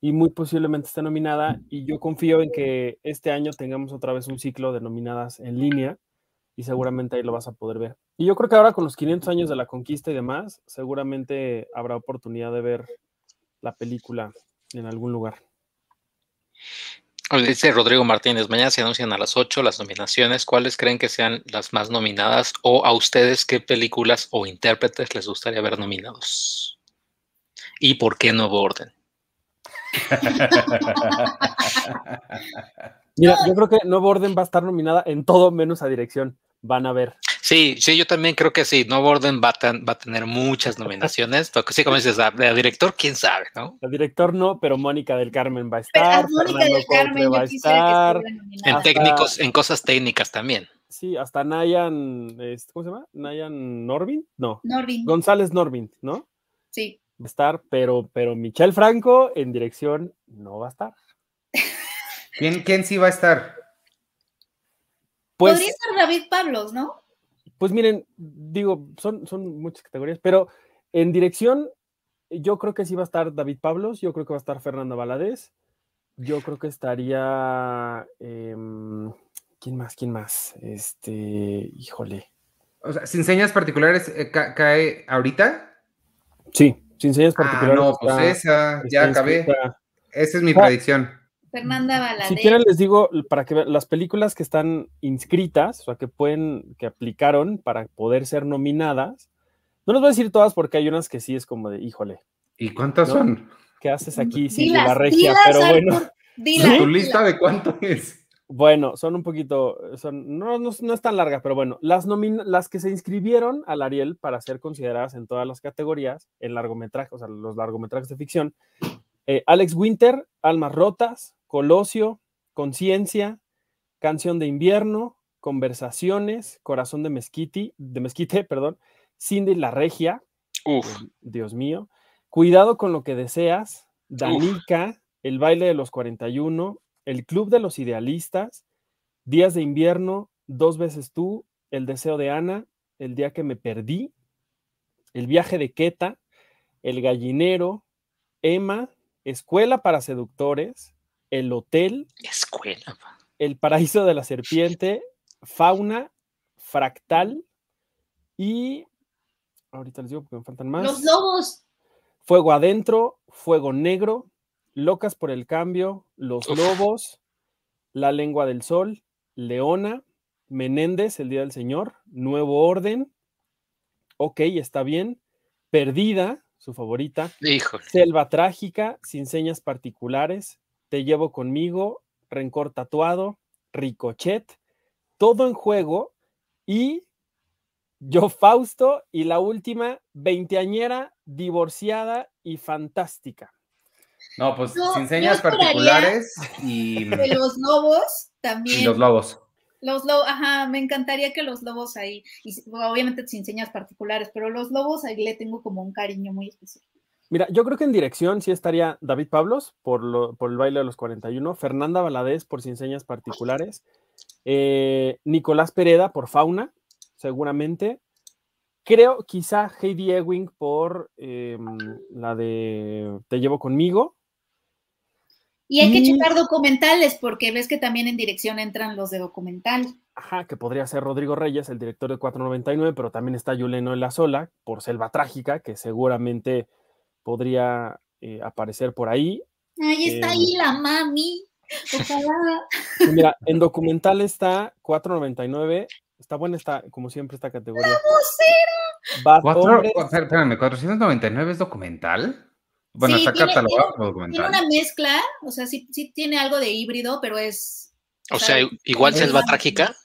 y muy posiblemente esté nominada y yo confío en que este año tengamos otra vez un ciclo de nominadas en línea y seguramente ahí lo vas a poder ver. Y yo creo que ahora con los 500 años de la conquista y demás, seguramente habrá oportunidad de ver la película en algún lugar. Dice Rodrigo Martínez, mañana se anuncian a las 8 las nominaciones. ¿Cuáles creen que sean las más nominadas? O a ustedes, ¿qué películas o intérpretes les gustaría ver nominados? ¿Y por qué Nuevo Orden? [laughs] Mira, yo creo que Nuevo Orden va a estar nominada en todo menos a dirección van a ver. Sí, sí, yo también creo que sí. No Borden va a, va a tener muchas [laughs] nominaciones, pero sí, como dices, a, director, quién sabe, ¿no? El director no, pero Mónica del Carmen va a estar. Mónica del Carmen va a estar. En técnicos, en cosas técnicas también. Sí, hasta Nayan, este, ¿cómo se llama? Nayan Norvin, no. Norvin. González Norvin, ¿no? Sí. Va a estar, pero, pero Michelle Franco en dirección no va a estar. ¿Quién, quién sí va a estar? Pues, Podría ser David Pablos, ¿no? Pues miren, digo, son, son muchas categorías, pero en dirección, yo creo que sí va a estar David Pablos, yo creo que va a estar Fernanda Valadez, yo creo que estaría. Em, ¿Quién más? ¿Quién más? Este, híjole. O sea, ¿sin señas particulares eh, cae ahorita? Sí, sin señas ah, particulares. no, pues esa, ya acabé. Esa es mi predicción. Fernanda Valadez. Si quieren les digo, para que vean, las películas que están inscritas, o sea, que pueden, que aplicaron para poder ser nominadas, no les voy a decir todas porque hay unas que sí es como de, híjole. ¿Y cuántas son? ¿Qué haces aquí sin la regia? pero bueno. ¿Tu lista de cuánto es? Bueno, son un poquito, son, no, no, es tan larga, pero bueno, las, las que se inscribieron al Ariel para ser consideradas en todas las categorías, en largometraje, o sea, los largometrajes de ficción, eh, Alex Winter, Almas Rotas, Colosio, Conciencia, Canción de Invierno, Conversaciones, Corazón de Mezquite, de Mezquite, [laughs] perdón, Cindy la Regia, Uf. Dios mío, Cuidado con lo que deseas, Danica, El baile de los 41, El Club de los Idealistas, Días de Invierno, Dos veces tú, El deseo de Ana, El día que me perdí, El viaje de Queta, El gallinero, Emma, Escuela para seductores, el Hotel, Escuela. El Paraíso de la Serpiente, Fauna, Fractal y. Ahorita les digo porque me faltan más. Los Lobos. Fuego Adentro, Fuego Negro, Locas por el Cambio, Los Lobos, La Lengua del Sol, Leona, Menéndez, El Día del Señor, Nuevo Orden, Ok, está bien, Perdida, su favorita, Selva Trágica, Sin Señas Particulares, te llevo conmigo, Rencor Tatuado, Ricochet, todo en juego y yo Fausto y la última, veinteañera, divorciada y fantástica. No, pues sin señas particulares y... los lobos también. Y los lobos. Los lobos, ajá, me encantaría que los lobos ahí, y obviamente sin señas particulares, pero los lobos ahí le tengo como un cariño muy especial. Mira, yo creo que en dirección sí estaría David Pablos por, el baile de los 41, Fernanda Valadez por Sin Señas Particulares, eh, Nicolás Pereda por Fauna, seguramente. Creo quizá Heidi Ewing por em, la de Te llevo conmigo. Y hay que checar documentales porque ves que también en dirección entran los de documental. Ajá, que podría ser Rodrigo Reyes, el director de 499, pero también está Yuleno en la sola por Selva Trágica, que seguramente podría eh, aparecer por ahí. Ahí está ahí la mami. Mira, en documental está 4.99. Está buena, está, como siempre, esta categoría. ¡La Cuatro, espérame, ¿499 es documental? Bueno, está catalogado como documental. Tiene una mezcla, o sea, sí, sí tiene algo de híbrido, pero es. O, sea, igual Selva Trágica.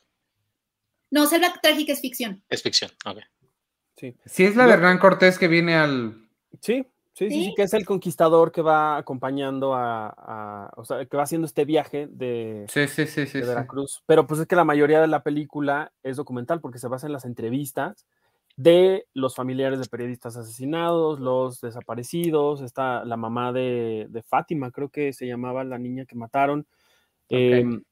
No, Selva Trágica es ficción. Es ficción, ok. Sí. Sí, es la de Hernán Cortés que viene al. Sí, Sí, sí, sí, que es el conquistador que va acompañando a, o sea, que va haciendo este viaje de, sí, sí, sí, de Veracruz. Pero pues es que la mayoría de la película es documental porque se basa en las entrevistas de los familiares de periodistas asesinados, los desaparecidos, está la mamá de, Fátima, creo que se llamaba la niña que mataron. Em,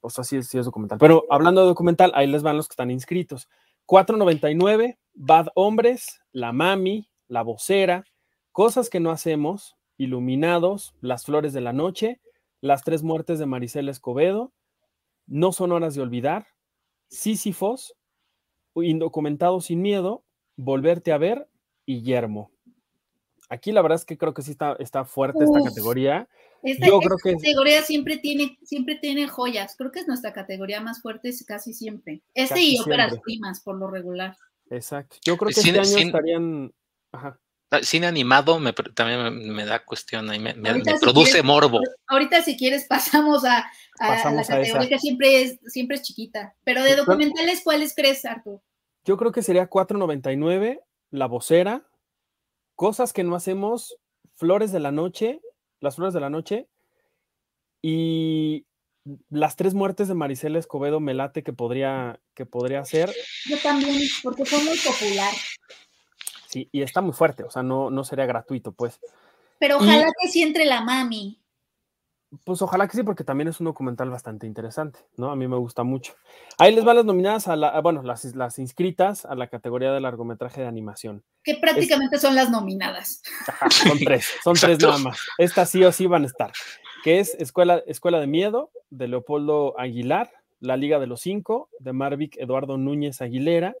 pues así es, sí es documental. Pero hablando de documental, ahí les van los que están inscritos. 499, Bad Hombres, La Mami, La Vocera, Cosas que no hacemos, Iluminados, Las Flores de la Noche, Las Tres Muertes de Maricela Escobedo, No son horas de olvidar, Sísifos, Indocumentado sin miedo, Volverte a ver y Yermo. Aquí la verdad es que creo que sí está, está fuerte esta categoría. Esta, Yo creo que categoría siempre tiene, siempre tiene joyas. Creo que es nuestra categoría más fuerte casi siempre. Este y óperas primas, por lo regular. Exacto. Yo creo que este año estarían. Ajá. Ah, cine animado me, también me, da cuestión y me, produce morbo. Ahorita si quieres [laughs] pasamos a, la categoría que siempre es, siempre es chiquita. Pero de documentales, ¿cuáles crees, Artur? Yo creo que sería 4.99, La Vocera, Cosas que no hacemos, Flores de la Noche, Las Flores de la Noche y las tres muertes de Maricela Escobedo me late que podría, que podría ser. Yo también, porque fue muy popular. Sí, y está muy fuerte, o sea, no, no sería gratuito, pues. Pero ojalá que sí entre la mami. Pues ojalá que sí, porque también es un documental bastante interesante, ¿no? A mí me gusta mucho. Ahí les van las nominadas a la, bueno, las, las inscritas a la categoría de largometraje de animación. Que prácticamente son las nominadas. son tres, son tres nada más. Estas sí o sí van a estar. Que es Escuela, Escuela de Miedo, de Leopoldo Aguilar, La Liga de los Cinco, de Marvic Eduardo Núñez Aguilera,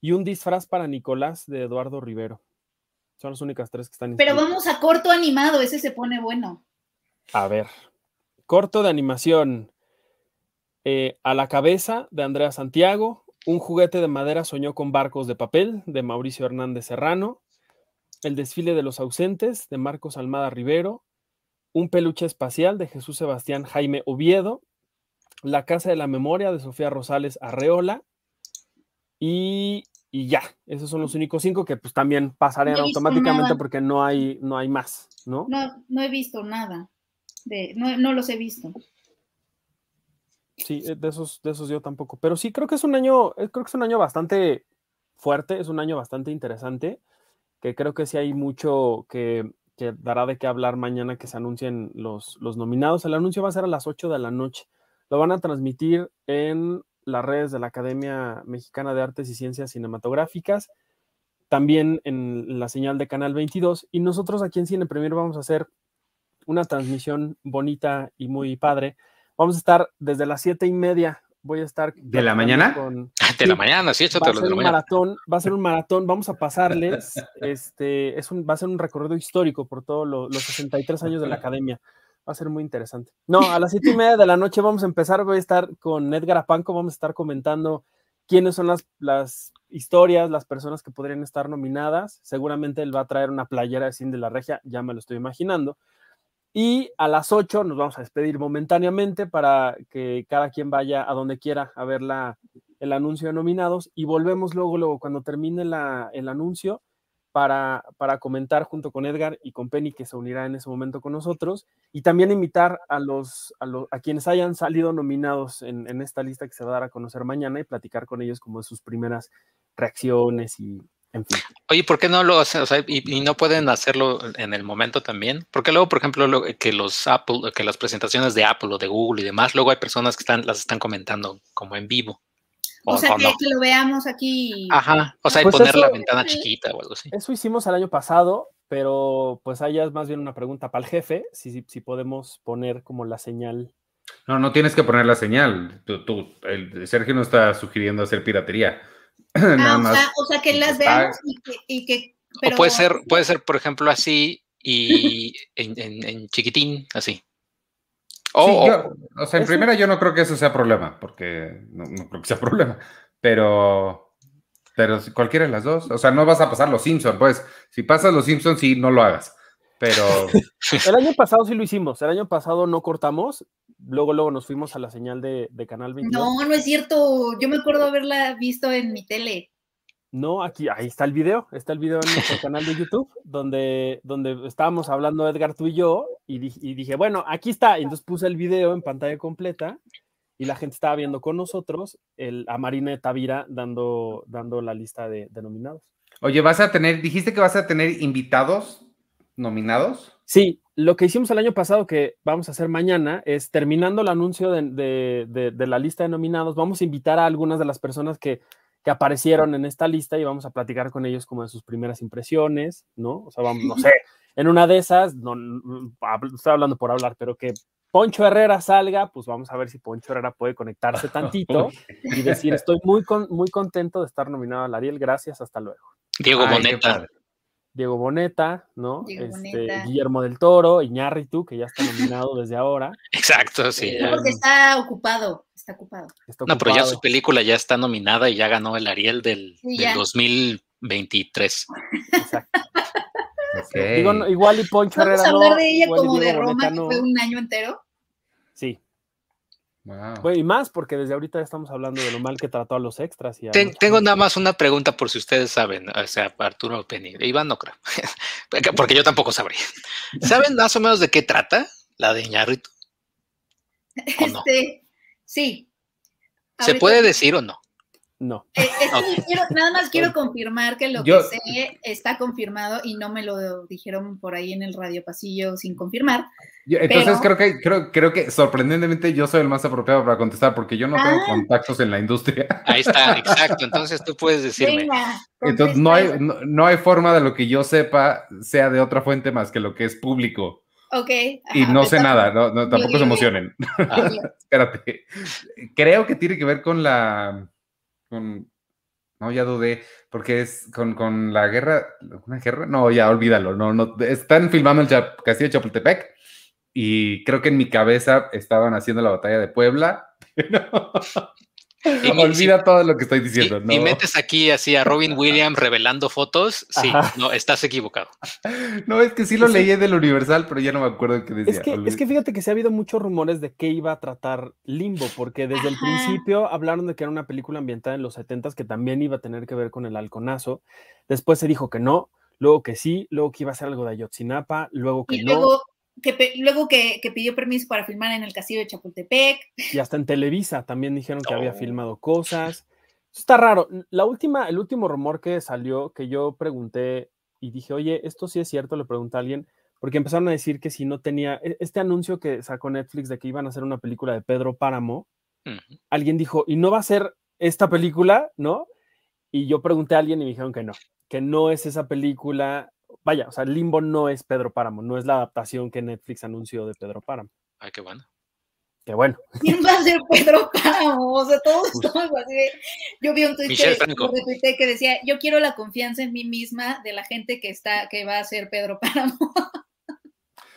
y un disfraz para Nicolás de Eduardo Rivero. Son las únicas tres que están Pero vamos a corto animado, ese se pone bueno. A ver, corto de animación. Eh, a la cabeza de Andrea Santiago, un juguete de madera soñó con barcos de papel de Mauricio Hernández Serrano, el desfile de los ausentes de Marcos Almada Rivero, un peluche espacial de Jesús Sebastián Jaime Oviedo, la casa de la memoria de Sofía Rosales Arreola y, ya, esos son los únicos cinco que pues también pasarían automáticamente porque no hay, no hay más, ¿no? No, no he visto nada, de, no, no los he visto. Sí, eh, de esos, de esos yo tampoco. Pero sí, creo que es un año, eh, creo que es un año bastante fuerte, es un año bastante interesante, que creo que sí hay mucho que, dará de qué hablar mañana que se anuncien los, los nominados. El anuncio va a ser a las 8 de la noche. Lo van a transmitir en las redes de la Academia Mexicana de Artes y Ciencias Cinematográficas, también en la señal de Canal 22. Y nosotros aquí en Cine Premier vamos a hacer una transmisión bonita y muy padre Vamos a estar desde las siete y media. Voy a estar. ¿De la mañana? de la mañana, sí, va a ser un maratón, va a ser un maratón. Vamos a pasarles. [laughs] este, es un, va a ser un recorrido histórico por todos los 63 años de la academia. Va a ser muy interesante. No, a las siete y media de la noche vamos a empezar. Voy a estar con Edgar Apanco. Vamos a estar comentando quiénes son las, las historias, las personas que podrían estar nominadas. Seguramente él va a traer una playera de Cine la Regia, ya me lo estoy imaginando. Y a las 8 nos vamos a despedir momentáneamente para que cada quien vaya a donde quiera a ver la, el anuncio de nominados y volvemos luego, luego cuando termine la, el anuncio para, para, comentar junto con Edgar y con Penny que se unirá en ese momento con nosotros y también invitar a los, a, los, a quienes hayan salido nominados en, en, esta lista que se va a dar a conocer mañana y platicar con ellos como sus primeras reacciones y, Oye, ¿por qué no lo hacen? O sea, y, no pueden hacerlo en el momento también. Porque luego, por ejemplo, que los Apple, que las presentaciones de Apple o de Google y demás, luego hay personas que están, las están comentando como en vivo. O, sea, que, lo veamos aquí. Ajá. O sea, y pues poner la ventana chiquita o algo así. Eso hicimos el año pasado, pero pues ahí es más bien una pregunta para el jefe, si, si, podemos poner como la señal. No, no tienes que poner la señal. Tú, el Sergio no está sugiriendo hacer piratería. [clears throat] Ah, o, sea, que las veamos y que... O puede ser, puede ser, por ejemplo, así y en, chiquitín, así. O, o sea, en primera yo no creo que eso sea problema, porque no, creo que sea [laughs] problema, pero, pero cualquiera de las dos, o sea, no vas a pasar los Simpsons, pues, si pasas los Simpsons, sí, no lo hagas, pero... [laughs] el año pasado sí lo hicimos, el año pasado no cortamos, luego, luego nos fuimos a la señal de, Canal 22. No, no es cierto. Yo me acuerdo haberla visto en mi tele. No, aquí, ahí está el video, está el video en nuestro [laughs] canal de YouTube, donde, donde estábamos hablando Edgar, tú y yo, y, dije, bueno, aquí está, y entonces puse el video en pantalla completa, y la gente estaba viendo con nosotros el, a Marina Tavira dando, dando la lista de, de nominados. Oye, vas a tener, dijiste que vas a tener invitados nominados. Sí, lo que hicimos el año pasado, que vamos a hacer mañana, es terminando el anuncio de, la lista de nominados, vamos a invitar a algunas de las personas que, aparecieron en esta lista y vamos a platicar con ellos como de sus primeras impresiones, ¿no? O sea, vamos, no [laughs] sé, en una de esas, no, estoy hablando por hablar, pero que Poncho Herrera salga, pues vamos a ver si Poncho Herrera puede conectarse [laughs] tantito y decir, estoy muy, muy contento de estar nominado al Ariel, gracias, hasta luego. Diego Boneta. Diego Boneta, ¿no? este, Guillermo del Toro, Iñárritu, que ya está nominado desde ahora. Exacto, sí. Porque está ocupado, está ocupado. No, pero ya su película ya está nominada y ya ganó el Ariel del, 2023. Exacto. Digo, igual y Poncho ¿Vamos a hablar de ella como de Roma, que fue un año entero? Sí. Bueno, y más porque desde ahorita estamos hablando de lo mal que trató a los extras. Y tengo nada más una pregunta por si ustedes saben, o sea, Arturo Penny, Iván no creo, [laughs] porque yo tampoco sabría. ¿Saben más o menos de qué trata la de Ñarrito? Este, sí. ¿Se puede decir o no? No. Eh, nada más quiero confirmar que lo que sé está confirmado y no me lo dijeron por ahí en el radio pasillo sin confirmar. entonces creo que creo, creo que sorprendentemente yo soy el más apropiado para contestar porque yo no tengo ah. contactos en la industria. Ahí está, [laughs] exacto. Entonces tú puedes decirme. entonces no hay, no, hay forma de lo que yo sepa sea de otra fuente más que lo que es público. Ok. y no sé nada, no, tampoco se emocionen. [laughs] Ah. [laughs] Espérate. Creo que tiene que ver con la no, ya dudé, porque es con, la guerra, ¿una guerra? No, ya olvídalo, no, no, están filmando el castillo de Chapultepec y creo que en mi cabeza estaban haciendo la batalla de Puebla. [laughs] Y, [laughs] Olvida todo lo que estoy diciendo. Y, metes aquí así a Robin Williams revelando fotos, sí, no, estás equivocado. No, es que sí lo leí del Universal, pero ya no me acuerdo qué decía. Es que, es que fíjate que se ha habido muchos rumores de qué iba a tratar Limbo, porque desde el principio hablaron de que era una película ambientada en los 70 que también iba a tener que ver con el halconazo. Después se dijo que no, luego que sí, luego que iba a ser algo de Ayotzinapa, luego que no que luego que, pidió permiso para filmar en el castillo de Chapultepec. Y hasta en Televisa también dijeron que había filmado cosas. Está raro. La última, el último rumor que salió, que yo pregunté y dije, oye, esto sí es cierto, le pregunté a alguien, porque empezaron a decir que si no tenía, e, este anuncio que sacó Netflix de que iban a hacer una película de Pedro Páramo, alguien dijo, ¿y no va a ser esta película? ¿No? Y yo pregunté a alguien y me dijeron que no, que no es esa película, vaya, o sea, Limbo no es Pedro Páramo, no es la adaptación que Netflix anunció de Pedro Páramo. Ay, qué bueno. Qué bueno. ¿Quién va a ser Pedro Páramo? O sea, todos estamos así. Yo vi un tweet que, que, decía, yo quiero la confianza en mí misma de la gente que está, que va a ser Pedro Páramo. [laughs]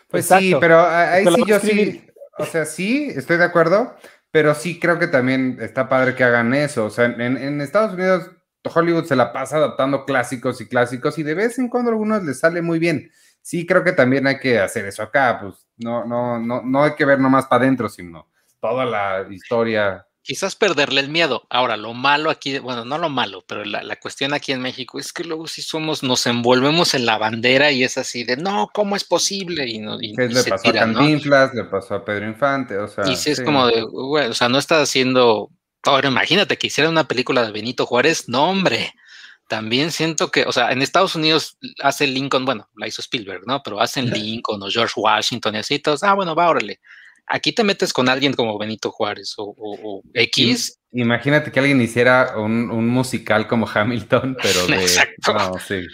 Pues sí, pero ahí sí yo sí, o sea, sí, estoy de acuerdo, pero sí creo que también está padre que hagan eso. O sea, en, en Estados Unidos Hollywood se la pasa adaptando clásicos y clásicos y de vez en cuando a algunos les sale muy bien. Sí, creo que también hay que hacer eso acá, pues no, no, no, no hay que ver nomás para adentro, sino toda la historia. Quizás perderle el miedo. Ahora, lo malo aquí, bueno, no lo malo, pero la, cuestión aquí en México es que luego si somos, nos envolvemos en la bandera y es así de, no, ¿cómo es posible? Y, no, le pasó a Cantinflas, le pasó a Pedro Infante, o sea. Y si es como de, güey, o sea, no está haciendo Ahora imagínate que hiciera una película de Benito Juárez, no hombre, también siento que, o sea, en Estados Unidos hace Lincoln, bueno, la hizo Spielberg, ¿no? Pero hacen Lincoln o George Washington y así, todos, ah, bueno, va, órale. Aquí te metes con alguien como Benito Juárez o, X. Imagínate que alguien hiciera un, musical como Hamilton, pero [laughs] de... Exacto. sí.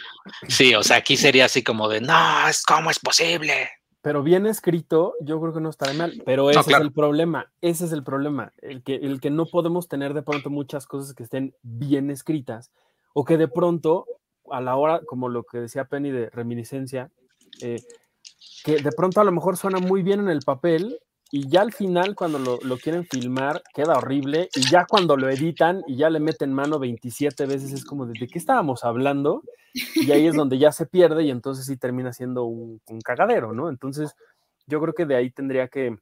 sí, o sea, aquí sería así como de, no, ¿cómo es posible? Pero bien escrito, yo creo que no estará mal. Pero ese es el problema, ese es el problema, el que, el que no podemos tener de pronto muchas cosas que estén bien escritas o que de pronto, a la hora, como lo que decía Penny de reminiscencia, eh, que de pronto a lo mejor suena muy bien en el papel, y ya al final cuando lo, quieren filmar queda horrible y ya cuando lo editan y ya le meten mano 27 veces es como de, qué estábamos hablando y ahí es donde ya se pierde y entonces sí termina siendo un, cagadero, ¿no? Entonces yo creo que de ahí tendría que,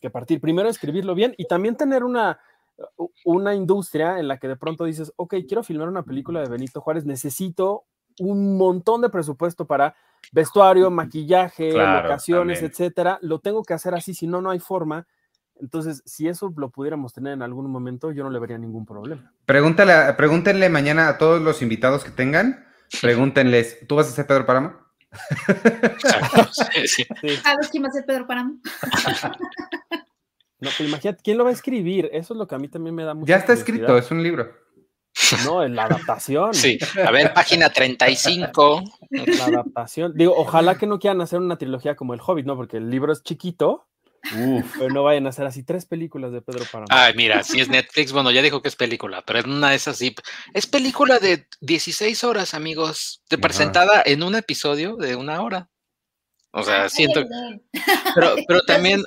que, partir. Primero escribirlo bien y también tener una, una industria en la que de pronto dices, ok, quiero filmar una película de Benito Juárez, necesito un montón de presupuesto para vestuario, maquillaje, locaciones, etcétera. Lo tengo que hacer así, si no, no hay forma. Entonces, si eso lo pudiéramos tener en algún momento, yo no le vería ningún problema. Pregúntale, pregúntenle mañana a todos los invitados que tengan, pregúntenles, ¿tú vas a ser Pedro Páramo? [laughs] ¿A ver quién va a ser Pedro Páramo? [laughs] no, pues imagínate, ¿quién lo va a escribir? Eso es lo que a mí también me da mucho. Ya está escrito, es un libro. [laughs] No, en la adaptación. Sí, a ver, página 35. La adaptación. Digo, ojalá que no quieran hacer una trilogía como El Hobbit, ¿no? Porque el libro es chiquito. Pero no vayan a hacer así tres películas de Pedro Páramo. Ay, mira, si es Netflix, bueno, ya dijo que es película, pero es una de esas sí. Es película de 16 horas, amigos, de presentada en un episodio de una hora. O sea, siento. Pero, pero [laughs] también.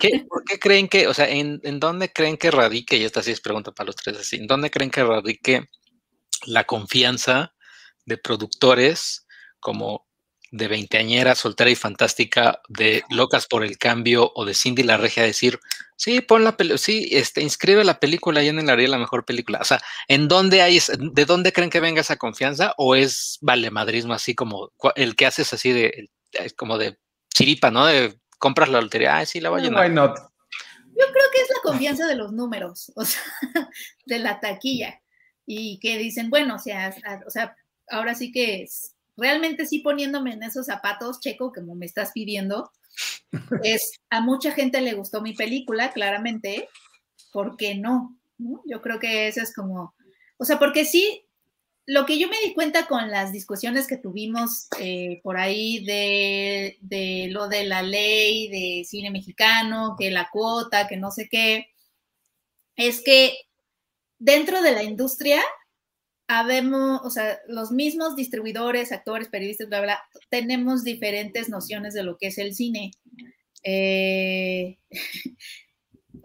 ¿qué, ¿Por qué creen que, o sea, en, en dónde creen que radique, y esta sí es pregunta para los tres así, ¿en dónde creen que radique la confianza de productores como de veinteañera, soltera y fantástica, de Locas por el Cambio o de Cindy la Regia decir, sí, pon la película, sí, este, inscribe la película y en el área la mejor película? O sea, ¿en dónde hay, de dónde creen que venga esa confianza? ¿O es vale madrismo así como el que haces así de, como de chiripa, ¿no? De compras la lotería, ah, sí, la voy a llenar. Why not? Yo creo que es la confianza de los números, [laughs] o sea, de la taquilla. Y que dicen, bueno, o sea, o sea ahora sí que es, realmente sí poniéndome en esos zapatos, Checo, como me estás pidiendo, es a mucha gente le gustó mi película, claramente, ¿por qué no? Yo creo que eso es como, o sea, porque sí, lo que yo me di cuenta con las discusiones que tuvimos eh, por ahí de, lo de la ley de cine mexicano, que la cuota, que no sé qué, es que dentro de la industria habemos, o sea, los mismos distribuidores, actores, periodistas, bla, bla, tenemos diferentes nociones de lo que es el cine. Eh, [laughs]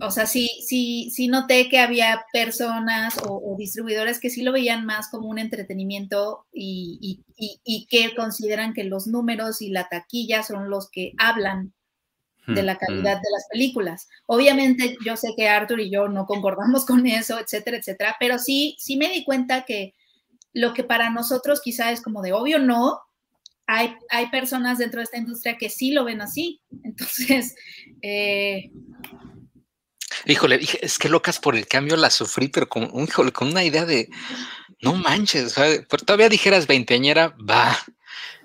o sea, sí, sí, sí noté que había personas o, distribuidores que sí lo veían más como un entretenimiento y, y, que consideran que los números y la taquilla son los que hablan de la calidad de las películas. Obviamente yo sé que Arthur y yo no concordamos [laughs] con eso, etcétera, etcétera, pero sí, sí me di cuenta que lo que para nosotros quizá es como de obvio no, hay, hay personas dentro de esta industria que sí lo ven así. Entonces, [laughs] eh, Híjole, es que locas por el cambio la sufrí, pero con, híjole, con una idea de, no manches, todavía dijeras veinteañera, va,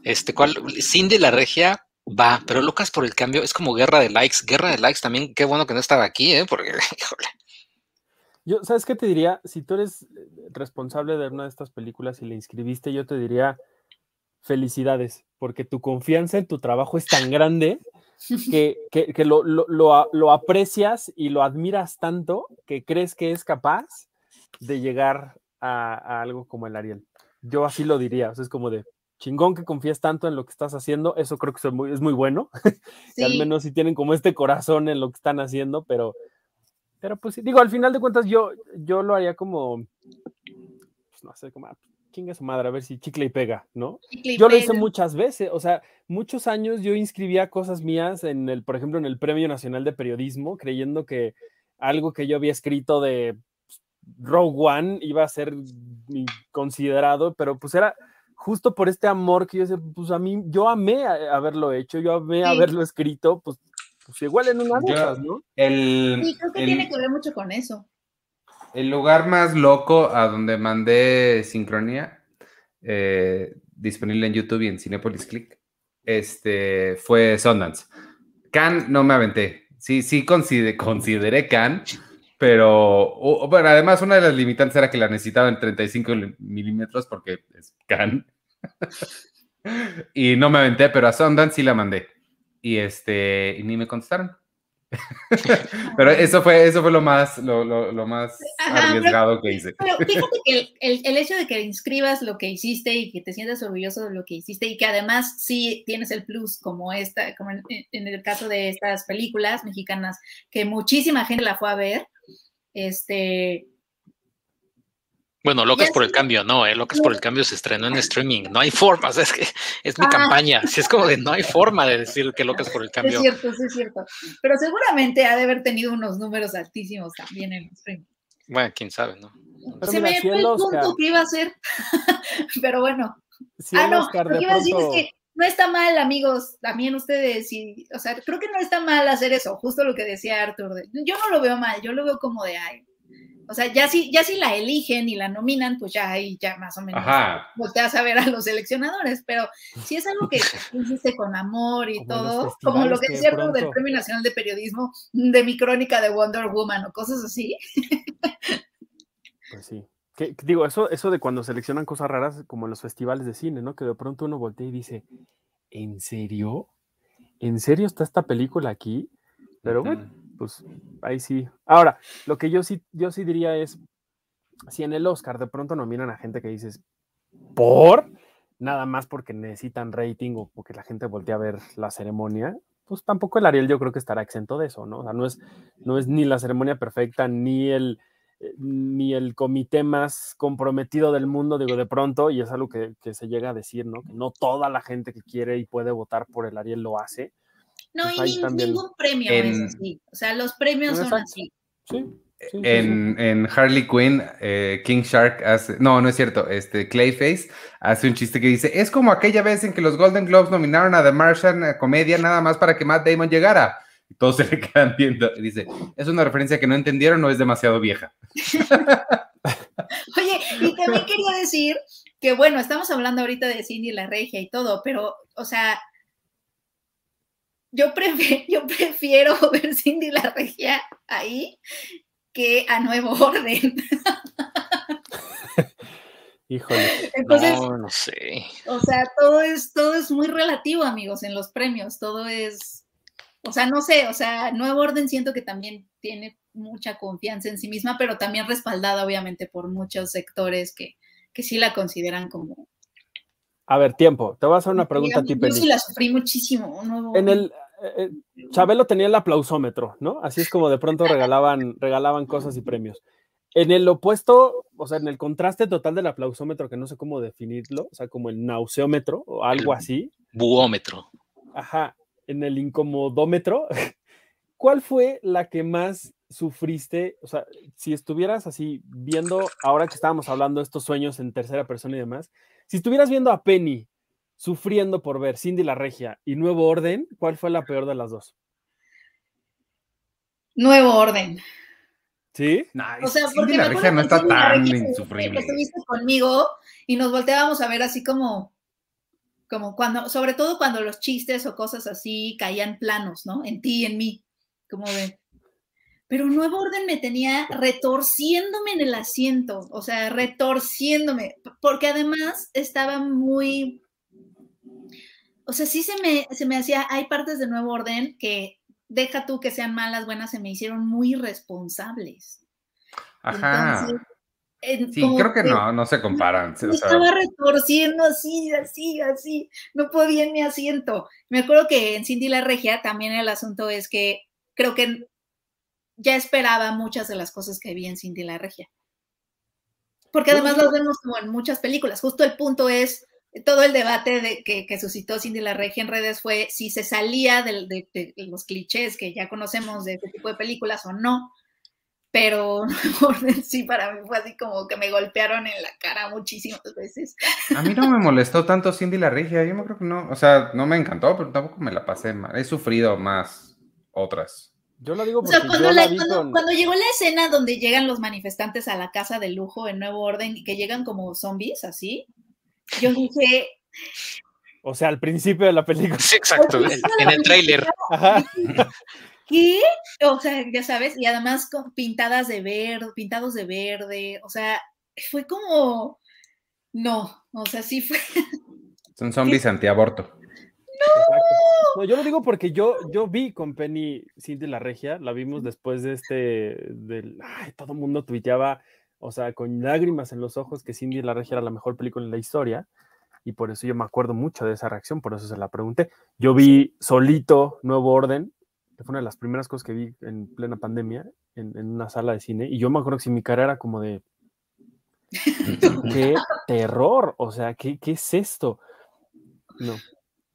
este, ¿cuál? Cindy la regia, Va, pero locas por el cambio, es como guerra de likes. Guerra de likes también, qué bueno que no estaba aquí, ¿eh? Porque, [laughs] híjole. Yo, ¿sabes qué te diría? Si tú eres eh, responsable de una de estas películas y le inscribiste, yo te diría felicidades, porque tu confianza en tu trabajo es tan grande que, que, lo, lo, lo, aprecias y lo admiras tanto que crees que es capaz de llegar a, a algo como el Ariel. Yo así lo diría, o sea, es como de, chingón que confíes tanto en lo que estás haciendo, eso creo que es muy, es muy bueno, [laughs] al menos si tienen como este corazón en lo que están haciendo, pero, pero pues digo, al final de cuentas yo, yo lo haría como, pues no sé, como, ah, chinga su madre, a ver si chicle y pega, ¿no? yo lo hice muchas veces, o sea, muchos años yo inscribía cosas mías en el, por ejemplo, en el Premio Nacional de Periodismo, creyendo que algo que yo había escrito de pues, Rogue One iba a ser considerado, pero pues era justo por este amor que yo pues a mí, yo amé haberlo hecho, yo amé haberlo escrito, pues, pues, igual en una de ¿no? El, sí, creo que tiene que ver mucho con eso. El lugar más loco a donde mandé Sincronía, eh, disponible en YouTube y en Cinepolis Click, este, fue Sundance. Can no me aventé. Sí, sí consideré, consideré Can, pero bueno, además una de las limitantes era que la necesitaba en 35 milímetros porque es Can. [laughs] y no me aventé, pero a Sundance sí la mandé. Y este, y ni me contestaron. [laughs] pero eso fue, eso fue lo más, lo, lo, más arriesgado que hice. Pero [laughs] fíjate que el, el, hecho de que inscribas lo que hiciste y que te sientas orgulloso de lo que hiciste y que además sí tienes el plus como esta, como en, en el caso de estas películas mexicanas, que muchísima gente la fue a ver, este, bueno, Locas por el Cambio, no, eh, Locas por el Cambio se estrenó en streaming, no hay forma, es que es mi ah. campaña, si es como de no hay forma de decir que Locas por el Cambio. Es cierto, sí es cierto, pero seguramente ha de haber tenido unos números altísimos también en streaming. Bueno, quién sabe, ¿no? se me fue el punto que iba a ser, [laughs] pero bueno. ah, no, lo que iba a decir es que no está mal, amigos, también ustedes, y, o sea, creo que no está mal hacer eso, justo lo que decía Arthur. yo no lo veo mal, yo lo veo como de, ay, o sea, ya si, ya si la eligen y la nominan, pues ya ahí ya más o menos volteas a ver a los seleccionadores, pero si es algo que [laughs] hiciste con amor y todo, como lo que es cierto del Premio Nacional de Periodismo, de mi crónica de Wonder Woman o cosas así. Pues sí. Que, digo, eso, eso de cuando seleccionan cosas raras, como en los festivales de cine, ¿no? Que de pronto uno voltea y dice, ¿en serio? ¿En serio está esta película aquí? Pero bueno, pues ahí sí. Ahora, lo que yo sí, yo sí diría es, si en el Oscar de pronto nominan a gente que dices, ¿por? Nada más porque necesitan rating o porque la gente voltea a ver la ceremonia, pues tampoco el Ariel yo creo que estará exento de eso, ¿no? O sea, no es, no es ni la ceremonia perfecta, ni el eh, ni el comité más comprometido del mundo, digo, de pronto, y es algo que, que, se llega a decir, ¿no? Que no toda la gente que quiere y puede votar por el Ariel lo hace. No, pues y ni, también... ningún premio en... es así. O sea, los premios son así. Sí. Sí, en, sí, en, Harley Quinn, eh, King Shark hace, no, no es cierto, este Clayface hace un chiste que dice, es como aquella vez en que los Golden Globes nominaron a The Martian a comedia nada más para que Matt Damon llegara. Y todos se [laughs] le quedan viendo. Y dice, es una referencia que no entendieron o es demasiado vieja. [laughs] Oye, y también quería decir que, bueno, estamos hablando ahorita de Cindy la Regia y todo, pero, o sea, [laughs] yo prefiero, yo [laughs] prefiero ver Cindy la Regia ahí que a Nuevo Orden. [laughs] Híjole. Entonces, no, no sé. O sea, todo es, todo es muy relativo, amigos, en los premios. Todo es, o sea, no sé, o sea, Nuevo Orden siento que también tiene mucha confianza en sí misma, pero también respaldada, obviamente, por muchos sectores que, que sí la consideran como. A ver, tiempo. Te voy a hacer una pregunta a ti, Yo sí la sufrí muchísimo. Nuevo en el, eh, Chabelo tenía el aplausómetro, ¿no? Así es como de pronto regalaban, regalaban cosas y premios. En el opuesto, o sea, en el contraste total del aplausómetro, que no sé cómo definirlo, o sea, como el nauseómetro o algo El así. Buómetro. Ajá, en el incomodómetro, [laughs] ¿cuál fue la que más sufriste? O sea, si estuvieras así viendo, ahora que estábamos hablando de estos sueños en tercera persona y demás, si estuvieras viendo a Penny sufriendo por ver Cindy la Regia y Nuevo Orden, ¿cuál fue la peor de las dos? Nuevo Orden. ¿Sí? Nah, O sea, Cindy porque la me Regia no está Cindy la tan insufrible. Estuviste conmigo y nos volteábamos a ver así como, como cuando, sobre todo cuando los chistes o cosas así caían planos, ¿no? En ti y en mí, como de... Pero Nuevo Orden me tenía retorciéndome en el asiento, o sea, retorciéndome, porque además estaba muy... O sea, sí se me, se me hacía, hay partes de Nuevo Orden que deja tú que sean malas, buenas, se me hicieron muy irresponsables. Ajá. Entonces, Sí, creo que no, no se comparan. me estaba retorciendo así, así, así, no podía en mi asiento. Me acuerdo que en Cindy la Regia también el asunto es que creo que ya esperaba muchas de las cosas que vi en Cindy la Regia. Porque además las vemos como en muchas películas. Justo el punto es, todo el debate de, que, que suscitó Cindy la Regia en redes fue si se salía del- de, de los clichés que ya conocemos de este tipo de películas o no. Pero [laughs] sí para mí fue así como que me golpearon en la cara muchísimas veces. a mí no me molestó tanto Cindy la Regia. Yo me creo que no. O sea, no me encantó, pero tampoco me la pasé mal. He sufrido más otras. Yo lo digo O porque sea, cuando, yo la- la vi cuando- con... cuando llegó la escena donde llegan los manifestantes a la casa de lujo en Nuevo Orden y que llegan como zombies, así, yo dije, O sea, al principio de la película. Sí, exacto. En, en el tráiler. ¿qué? O sea, ya sabes, y además con pintadas de verde, pintados de verde, o sea, fue como, no, o sea, sí fue, [laughs] Son zombies antiaborto. Exacto. No, yo lo digo porque yo, yo vi con Penny Cindy la Regia, la vimos después de este, del, ay, todo el mundo tuiteaba, o sea, con lágrimas en los ojos que Cindy la Regia era la mejor película en la historia, y por eso yo me acuerdo mucho de esa reacción, por eso se la pregunté. Yo vi solito Nuevo Orden, que fue una de las primeras cosas que vi en plena pandemia, en, en una sala de cine, y yo me acuerdo que si mi cara era como de, [laughs] qué terror, o sea, ¿qué, qué es esto? No,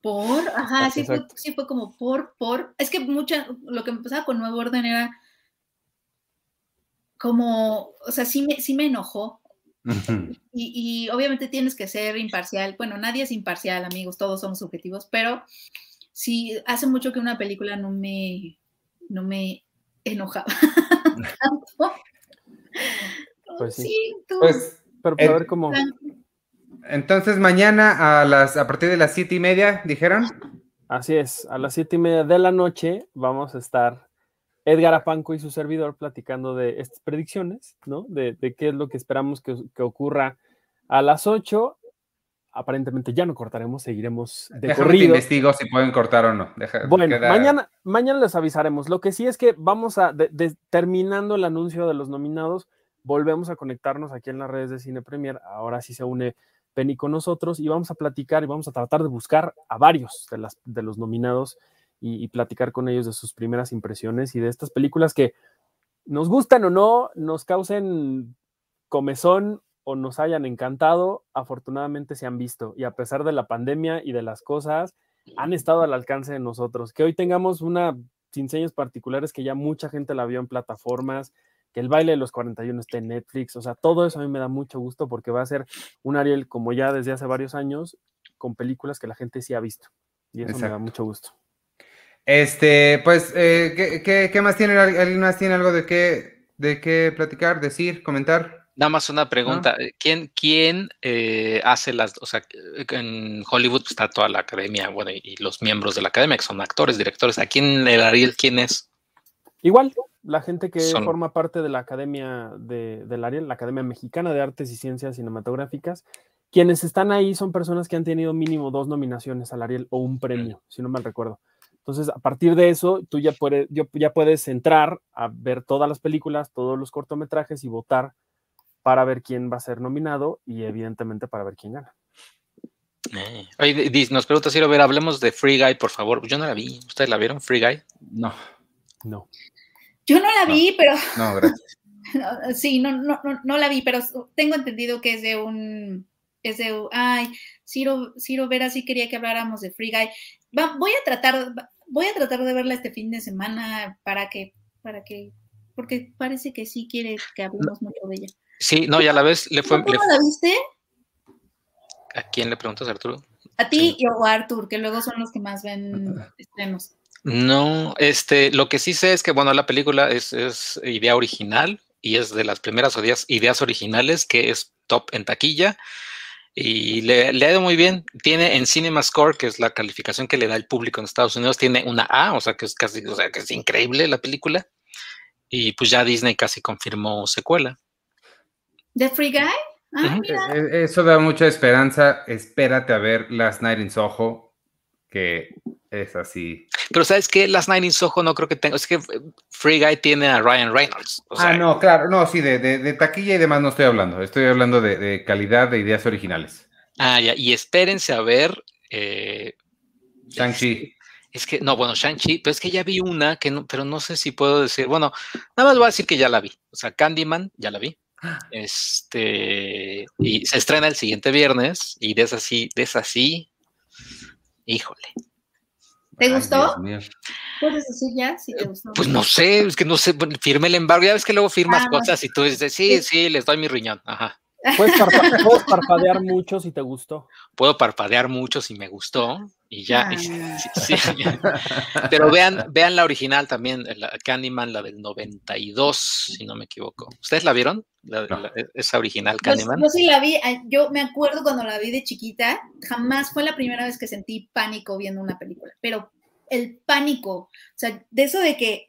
por, ajá, sí fue, Exacto. sí fue como por, por, es que mucha, lo que me pasaba con Nuevo Orden era como, o sea, sí me, sí me enojó, y, y obviamente tienes que ser imparcial. Bueno, nadie es imparcial, amigos, todos somos subjetivos, pero sí, hace mucho que una película no me, no me enojaba [laughs] tanto. Pues sí. sí, tú. Pues pero para Eh, ver cómo... entonces mañana a las a partir de las siete y media, dijeron. Así es, a las siete y media de la noche vamos a estar Edgar Apanco y su servidor platicando de estas predicciones, ¿no? De, de qué es lo que esperamos que, que ocurra a las ocho. Aparentemente ya no cortaremos, seguiremos de Déjame corrido. investigo si pueden cortar o no. Deja- Bueno, queda- mañana, mañana les avisaremos. Lo que sí es que vamos a, de- de- terminando el anuncio de los nominados, volvemos a conectarnos aquí en las redes de Cine Premier. Ahora sí se une Penny con nosotros y vamos a platicar y vamos a tratar de buscar a varios de, las, de los nominados y, y platicar con ellos de sus primeras impresiones y de estas películas que nos gustan o no, nos causen comezón o nos hayan encantado, afortunadamente se han visto y a pesar de la pandemia y de las cosas, han estado al alcance de nosotros. Que hoy tengamos una sin señas particulares que ya mucha gente la vio en plataformas, que el baile de los 41 esté en Netflix, o sea, todo eso a mí me da mucho gusto porque va a ser un Ariel como ya desde hace varios años con películas que la gente sí ha visto y eso me da mucho gusto. Este, pues, eh, ¿qué, más tiene? ¿Alguien más tiene algo de qué, de qué platicar, decir, comentar? Nada más una pregunta. ¿Quién, quién eh, hace las, o sea, en Hollywood está toda la academia, bueno, y los miembros de la academia, que son actores, directores. ¿A quién el Ariel, quién es? Igual, la gente que forma parte de la academia de, del Ariel, la Academia Mexicana de Artes y Ciencias Cinematográficas, quienes están ahí son personas que han tenido mínimo dos nominaciones al Ariel o un premio, si no mal recuerdo. Entonces, a partir de eso, tú ya puedes, ya puedes entrar a ver todas las películas, todos los cortometrajes y votar para ver quién va a ser nominado y evidentemente para ver quién gana. Eh. nos pregunta si lo ver, hablemos de Free Guy, por favor. Yo no la vi. ¿Ustedes la vieron, Free Guy? No. No. Yo no la vi, pero. No, gracias. [laughs] sí, no, no, no, la vi, pero tengo entendido que es de un. Es de. Ay, Ciro, Ciro Vera sí quería que habláramos de Free Guy. voy a tratar, voy a tratar de verla este fin de semana para que, para que, porque parece que sí quiere que hablemos mucho de ella. Sí, no, ya la ves, le fue. ¿Cómo la viste? ¿A quién le preguntas, Arturo? A ti y a Artur, que luego son los que más ven [laughs] estrenos. No, este, lo que sí sé es que, bueno, la película es, idea original y es de las primeras ideas, originales que es top en taquilla y le, ha ido muy bien. Tiene en Cinema Score, que es la calificación que le da el público en Estados Unidos, tiene una A, o sea que es casi, o sea que es increíble la película. Y pues ya Disney casi confirmó secuela. ¿The Free Guy? Ah, e, e, eso da mucha esperanza. Espérate a ver Last Night in Soho, que es así. Pero ¿sabes qué? Last Night in Soho no creo que tenga. Es que Free Guy tiene a Ryan Reynolds. ah, no, claro. No, sí, de, taquilla y demás no estoy hablando. Estoy hablando de, calidad de ideas originales. Ah, ya. Y espérense a ver. Eh, Shang-Chi. Es que, no, bueno, Shang-Chi, pero es que ya vi una, que no, pero no sé si puedo decir. Bueno, nada más voy a decir que ya la vi. O sea, Candyman, ya la vi. Este, y se estrena el siguiente viernes, y de esa sí, de esa sí, híjole. ¿Te gustó? ¿Puedes decir ya si te gustó? Pues no sé, es que no sé, firme el embargo, ya ves que luego firmas ah, cosas y tú dices, sí, sí, les doy mi riñón, ajá. Puedes, parpadear mucho si te gustó. Puedo parpadear mucho si me gustó y ya. Pero vean, [laughs] vean la original también, la Candyman, la del 92, si no me equivoco. ¿Ustedes la vieron? esa original Candyman. Yo, sí la vi, yo me acuerdo cuando la vi de chiquita, jamás fue la primera vez que sentí pánico viendo una película, pero el pánico, o sea, de eso de que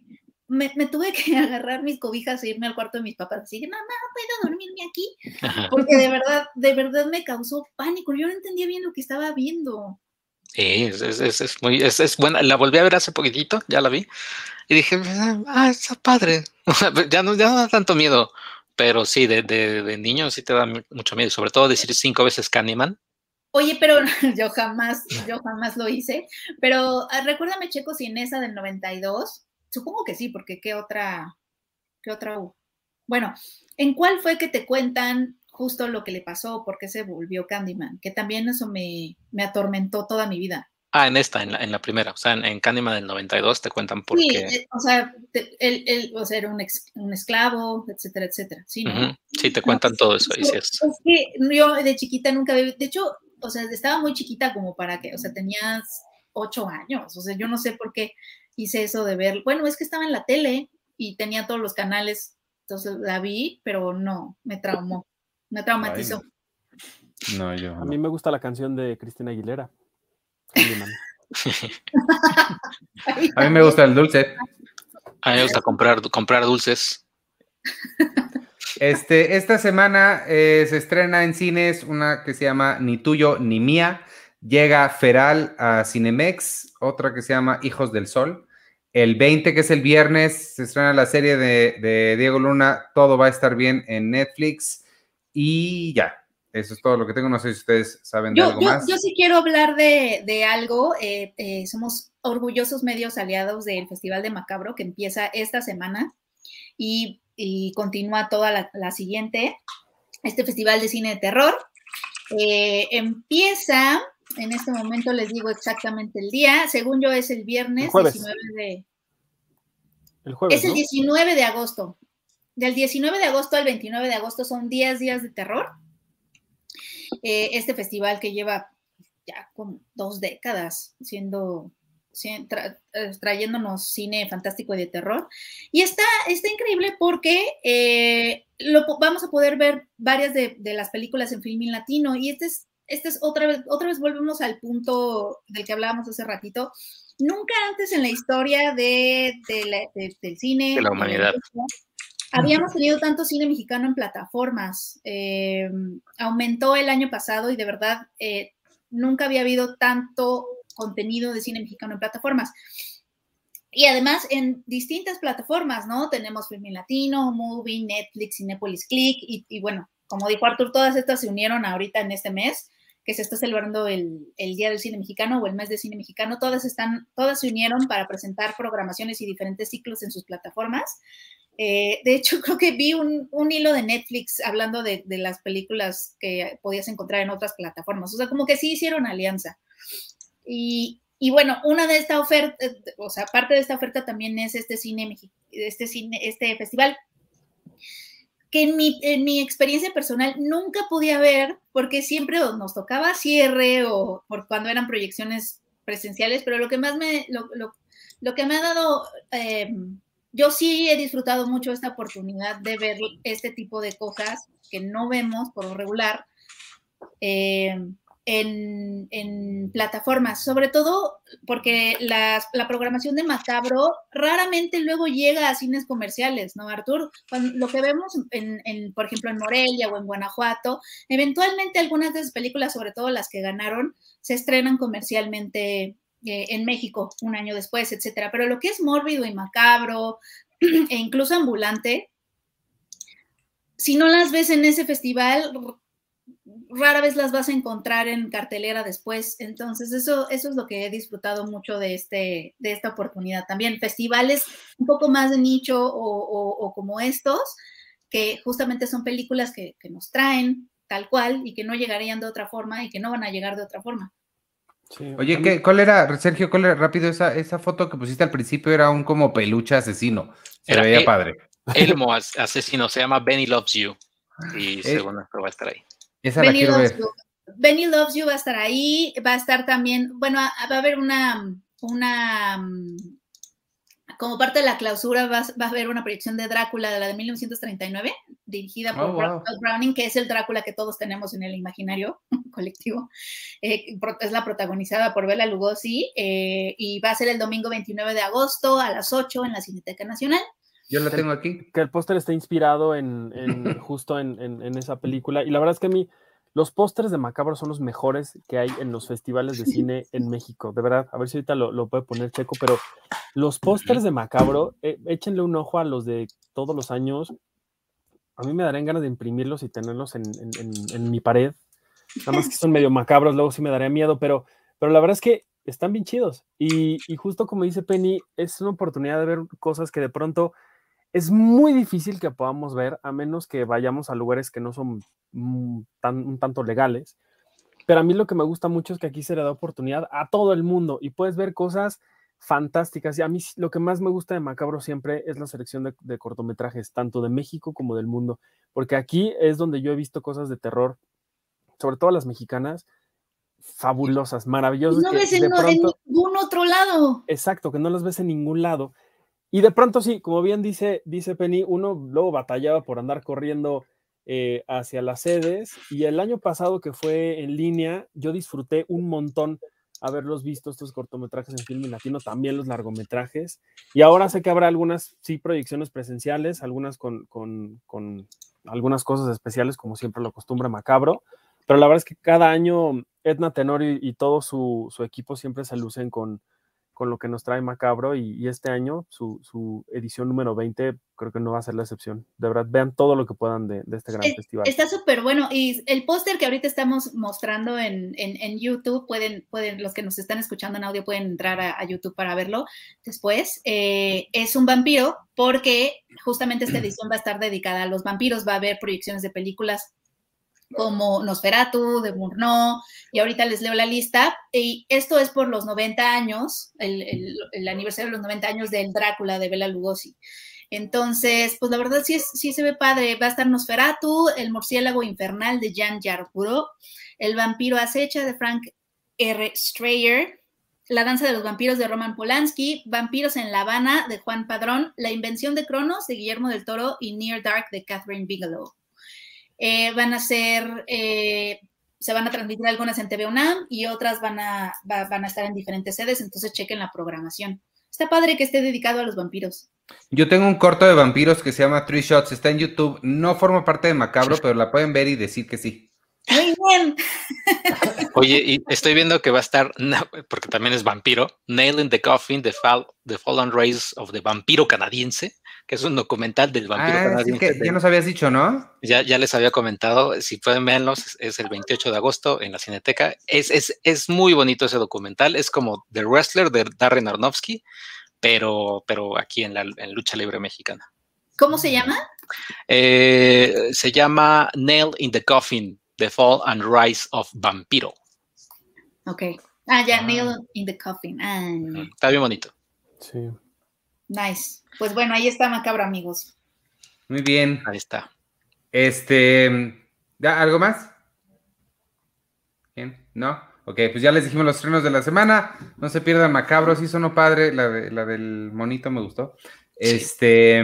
me, tuve que [laughs] agarrar mis cobijas e irme al cuarto de mis papás, así que mamá, ¿puedo dormirme aquí? Porque de verdad, de verdad me causó pánico, yo no entendía bien lo que estaba viendo. Sí, es, es, es, muy, es, es, buena. La volví a ver hace poquitito, ya la vi. Y dije, ah, está padre. [laughs] ya, no, ya no da tanto miedo. Pero sí, de, de, de niño sí te da mucho miedo. Sobre todo decir cinco veces Candyman. Oye, pero [laughs] yo jamás, yo jamás lo hice. Pero ah, recuérdame, Checo, si en esa del 92, supongo que sí, porque qué otra, qué otra Bueno, ¿en cuál fue que te cuentan justo lo que le pasó, por qué se volvió Candyman? Que también eso me, me atormentó toda mi vida. Ah, en esta, en la, en la primera, o sea, en, Candyman del 92 te cuentan por sí, qué. Eh, o sea, él, él o sea, era un, un, esclavo, etcétera, etcétera. Sí, ¿no? sí te cuentan todo eso. Es, es que yo de chiquita nunca había, de hecho, o sea, estaba muy chiquita como para que, o sea, tenías ocho años, o sea, yo no sé por qué hice eso de ver, bueno, es que estaba en la tele y tenía todos los canales, entonces la vi, pero no, me traumó, me traumatizó. no, yo. A mí me gusta la canción de Cristina Aguilera. [laughs] A mí me gusta el dulce. A mí me gusta comprar, comprar dulces. Este, esta semana eh, se estrena en cines una que se llama Ni tuyo ni mía. Llega Feral a Cinemex, otra que se llama Hijos del Sol. El 20, que es el viernes, se estrena la serie de, de Diego Luna, Todo va a estar bien en Netflix. Y ya, eso es todo lo que tengo. No sé si ustedes saben de algo más. Yo sí quiero hablar de, algo. Eh, eh, somos orgullosos medios aliados del Festival de Macabro que empieza esta semana. y, continúa toda la, siguiente, este Festival de Cine de Terror. Eh, empieza, en este momento les digo exactamente el día, según yo es el viernes 19 de... El jueves, es el 19 de agosto. Del 19 de agosto al 29 de agosto son 10 días de terror. Eh, este festival que lleva ya como dos décadas siendo eh, trayéndonos cine fantástico y de terror. Y está, está increíble porque eh, lo, vamos a poder ver varias de, las películas en Filmin Latino. Y este es, este es otra vez, otra vez volvemos al punto del que hablábamos hace ratito. Nunca antes en la historia de, del cine. De la humanidad. habíamos tenido tanto cine mexicano en plataformas. Eh, aumentó el año pasado y de verdad nunca había habido tanto contenido de cine mexicano en plataformas. Y además en distintas plataformas, ¿no? Tenemos Filmin Latino, Movie, Netflix, Cinepolis Click y, bueno, como dijo Artur, todas estas se unieron ahorita en este mes que se está celebrando el, Día del Cine Mexicano o el Mes de Cine Mexicano, todas están, todas se unieron para presentar programaciones y diferentes ciclos en sus plataformas. Eh, de hecho, [laughs] creo que vi un, hilo de Netflix hablando de, de, las películas que podías encontrar en otras plataformas. O sea, como que sí hicieron alianza. Y, bueno, una de esta oferta, o sea, parte de esta oferta también es este cine, este cine, este festival, que en mi, en mi experiencia personal nunca podía ver, porque siempre nos tocaba cierre o por cuando eran proyecciones presenciales, pero lo que más me, lo, lo, que me ha dado, eh, yo sí he disfrutado mucho esta oportunidad de ver este tipo de cosas que no vemos por lo regular. Eh, en, plataformas, sobre todo porque la programación de Macabro raramente luego llega a cines comerciales, ¿no, Artur? lo que vemos, en, por ejemplo, en Morelia o en Guanajuato, eventualmente algunas de esas películas, sobre todo las que ganaron, se estrenan comercialmente eh, en México un año después, etcétera. Pero lo que es mórbido y macabro [clears throat] e incluso ambulante, si no las ves en ese festival, rara vez las vas a encontrar en cartelera después. Entonces, eso, eso es lo que he disfrutado mucho de, este, de esta oportunidad. También festivales un poco más de nicho o, como estos, que justamente son películas que, nos traen tal cual y que no llegarían de otra forma y que no van a llegar de otra forma. Oye, ¿qué, ¿cuál era, Sergio, cuál era rápido esa, esa foto que pusiste al principio? Era un como peluche asesino. Se veía el, padre. Elmo asesino, se llama Benny Loves You. Y [laughs] según esto va a estar ahí. Esa Benny la Loves You. Benny Loves You va a estar ahí, va a estar también, bueno, va a haber una, una, como parte de la clausura va, a haber una proyección de Drácula de la de 1939, dirigida por oh, Browning, que es el Drácula que todos tenemos en el imaginario [laughs] colectivo. Eh, es la protagonizada por Bela Lugosi eh, y va a ser el domingo 29 de agosto a las 8 en la Cineteca Nacional. Yo la tengo aquí. Que el póster está inspirado en, [laughs] justo en, esa película. Y la verdad es que a mí los pósters de Macabro son los mejores que hay en los festivales de cine [laughs] en México. De verdad, a ver si ahorita lo, puede poner Checo, pero los pósters de Macabro, eh, échenle un ojo a los de todos los años. A mí me darían ganas de imprimirlos y tenerlos en, mi pared. Nada más que son medio macabros, luego sí me daría miedo, pero, pero la verdad es que están bien chidos. Y, y justo como dice Penny, es una oportunidad de ver cosas que de pronto es muy difícil que podamos ver, a menos que vayamos a lugares que no son un tanto legales. Pero a mí lo que me gusta mucho es que aquí se le da oportunidad a todo el mundo y puedes ver cosas fantásticas. Y a mí lo que más me gusta de Macabro siempre es la selección de, cortometrajes, tanto de México como del mundo, porque aquí es donde yo he visto cosas de terror, sobre todo las mexicanas, fabulosas, maravillosas. No ves en, ningún otro lado. Exacto, que no las ves en ningún lado. Y de pronto sí, como bien dice, dice Penny, uno luego batallaba por andar corriendo eh, hacia las sedes y el año pasado que fue en línea, yo disfruté un montón haberlos visto estos cortometrajes en film latino, también los largometrajes. Y ahora sé que habrá algunas, sí, proyecciones presenciales, algunas con, algunas cosas especiales, como siempre lo acostumbra Macabro. Pero la verdad es que cada año Edna Tenorio y, todo su, su, equipo siempre se lucen con, con lo que nos trae Macabro y, este año, su, edición número 20, creo que no va a ser la excepción. De verdad, vean todo lo que puedan de, este gran festival. Está súper bueno y el póster que ahorita estamos mostrando en, YouTube, pueden, pueden, los que nos están escuchando en audio pueden entrar a, YouTube para verlo después. Eh, es un vampiro porque justamente esta [clears throat] edición va a estar dedicada a los vampiros, va a haber proyecciones de películas como Nosferatu, de Murnau, y ahorita les leo la lista. Y esto es por los 90 años, el, aniversario de los 90 años del Drácula de Bela Lugosi. Entonces, pues la verdad sí, sí se ve padre. Va a estar Nosferatu, el murciélago infernal de Jan Yarborough, el vampiro acecha de Frank R. Strayer, la danza de los vampiros de Roman Polanski, Vampiros en La Habana de Juan Padrón, La invención de Cronos de Guillermo del Toro y Near Dark de Catherine Bigelow. Eh, van a ser, eh, se van a transmitir algunas en TV UNAM y otras van a, van a estar en diferentes sedes, entonces chequen la programación. Está padre que esté dedicado a los vampiros. Yo tengo un corto de vampiros que se llama Three Shots, está en YouTube, no forma parte de Macabro, pero la pueden ver y decir que sí. Muy bien. [laughs] [laughs] Oye, y estoy viendo que va a estar, porque también es vampiro, Nail in the Coffin, The, Fall, the Fallen Race of the Vampiro Canadiense, que es un documental del vampiro ah, canadiense. ya nos habías dicho, ¿no? Ya, ya les había comentado, si pueden verlos, es el 28 de agosto en la Cineteca. Es, es, es muy bonito ese documental, es como The Wrestler de Darren Aronofsky, pero, pero aquí en la en lucha libre mexicana. ¿Cómo se llama? Eh, se llama Nail in the Coffin, The Fall and Rise of Vampiro. Ok. Ah, ya, Nail in the Coffin. Ah. Está bien bonito. Sí. Nice. Pues bueno, ahí está Macabro, amigos. Muy bien. Ahí está. Este, ¿algo más? ¿Bien? ¿No? Ok, pues ya les dijimos los estrenos de la semana. No se pierdan Macabro, sí sonó padre. La, la del monito me gustó. Este,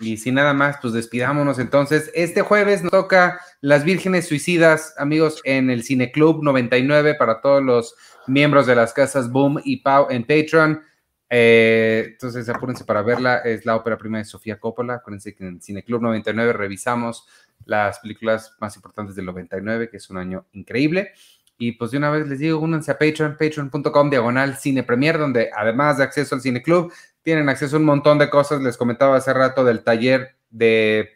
y sin nada más, pues despidámonos entonces. Este jueves nos toca Las Vírgenes Suicidas, amigos, en el Cine Club 99 para todos los miembros de las casas Boom y Pau en Patreon. Eh, entonces apúrense para verla. Es la ópera prima de Sofía Coppola. Acuérdense que en Cine Club 99 revisamos las películas más importantes del 99, que es un año increíble. Y pues de una vez les digo, únanse a Patreon, patreon.com diagonal cine premier, donde además de acceso al cine club, tienen acceso a un montón de cosas. Les comentaba hace rato del taller de,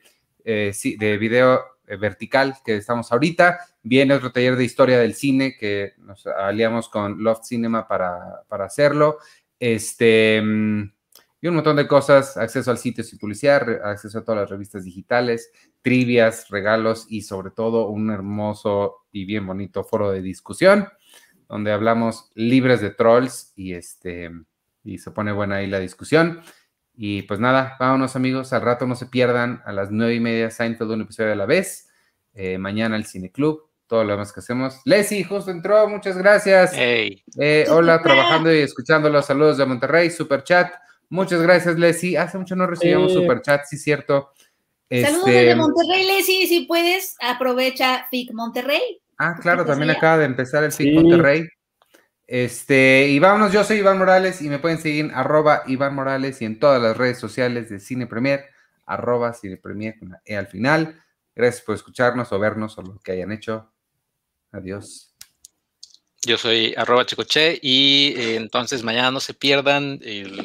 eh, de video eh, vertical que estamos ahorita. Viene otro taller de historia del cine que nos aliamos con Loft Cinema para hacerlo. Este, mm, y un montón de cosas, acceso al sitio sin publicidad, acceso a todas las revistas digitales, trivias, regalos y sobre todo un hermoso y bien bonito foro de discusión donde hablamos libres de trolls y este y se pone buena ahí la discusión. Y pues nada, vámonos amigos, al rato no se pierdan a las nueve y media Seinfeld un episodio a la vez. Eh, mañana el Cine Club, todo lo demás que hacemos. Leslie, justo entró, muchas gracias. Hey. Eh, hola, trabajando y escuchando los saludos de Monterrey, super chat. Muchas gracias, Leslie. Hace mucho no recibíamos super chat, sí, cierto. Saludos este, desde Monterrey, Leslie. Si puedes, aprovecha FIC Monterrey. Ah, claro, también acaba de empezar el FIC Monterrey. Este, y vámonos, yo soy Iván Morales y me pueden seguir en arroba Iván Morales y en todas las redes sociales de Cine Premier, arroba Cine Premier con la E al final. Gracias por escucharnos o vernos o lo que hayan hecho. Adiós. Yo soy arroba chicoche y eh, entonces mañana no se pierdan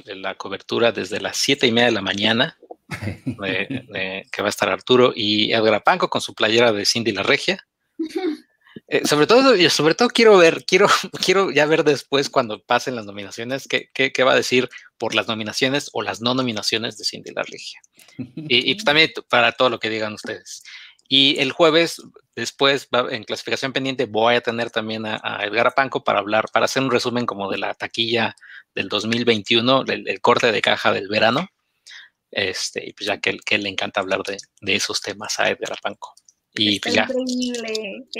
la cobertura desde las siete y media de la mañana, [laughs] que va a estar Arturo y Edgar Panco con su playera de Cindy la Regia. [laughs] Eh, sobre todo, sobre todo quiero ver, quiero, [laughs] quiero ya ver después cuando pasen las nominaciones, qué, qué, va a decir por las nominaciones o las no nominaciones de Cindy la Regia. Y, y también para todo lo que digan ustedes. Y el jueves, después, en clasificación pendiente, voy a tener también a, Edgar Apanco para hablar, para hacer un resumen como de la taquilla del 2021, el, corte de caja del verano. Este, y pues ya que, que le encanta hablar de, de, esos temas a Edgar Apanco. Y pues ya.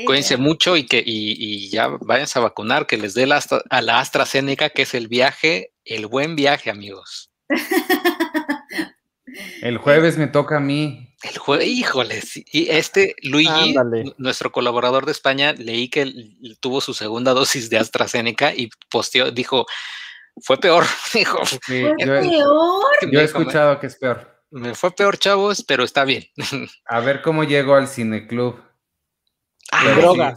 Cuídense mucho y que y, y, ya váyanse a vacunar, que les dé la, a la AstraZeneca, que es el viaje, el buen viaje, amigos. El jueves me toca a mí. El jueves, híjole, y este Luigi, nuestro colaborador de España, leí que tuvo su segunda dosis de AstraZeneca y posteó, dijo, fue peor, [laughs] dijo. ¿Fue peor? Yo he escuchado que es peor. Me fue peor, chavos, pero está bien. [laughs] A ver cómo llego al cineclub. Ah, drogas.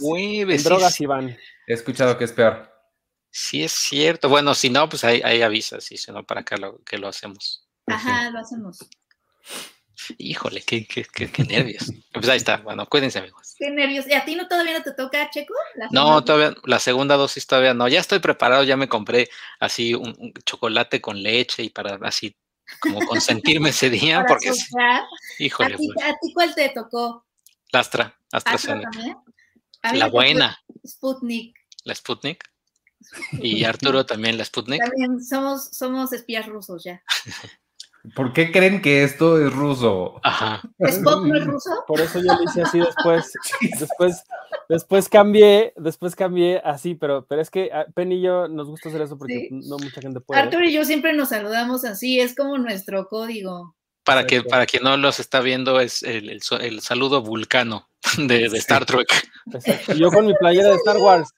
drogas, Iván. He escuchado que es peor. Sí, es cierto. Bueno, si no, pues ahí, ahí avisas, y si no, para acá lo, que lo hacemos. Ajá, lo hacemos. Híjole, qué, qué, qué, qué nervios. Pues ahí está. Bueno, cuídense, amigos. Qué nervios. ¿Y a ti no todavía no te toca, Checo? ¿La No, segunda? todavía, la segunda dosis todavía no. Ya estoy preparado, ya me compré así un, un chocolate con leche y para así como consentirme ese día, [laughs] Para porque sí, soplar. ¿A híjole, ti, pues, ¿A ti cuál te tocó? Astra, ¿Astra AstraZeneca. A La buena, Sputnik. la Sputnik. [laughs] Y Arturo también la Sputnik. También somos, somos espías rusos ya. [laughs] ¿Por qué creen que esto es ruso? Ajá. ¿Spock no es ruso? Por eso yo lo hice así después. [laughs] Después, después cambié, después cambié así, pero, pero es que a Penny y yo nos gusta hacer eso porque Sí. no mucha gente puede. Arturo y yo siempre nos saludamos así, es como nuestro código. Para que para quien no los está viendo, es el, el saludo vulcano [laughs] de, de Star Trek. Exacto. Yo con mi playera de Star Wars.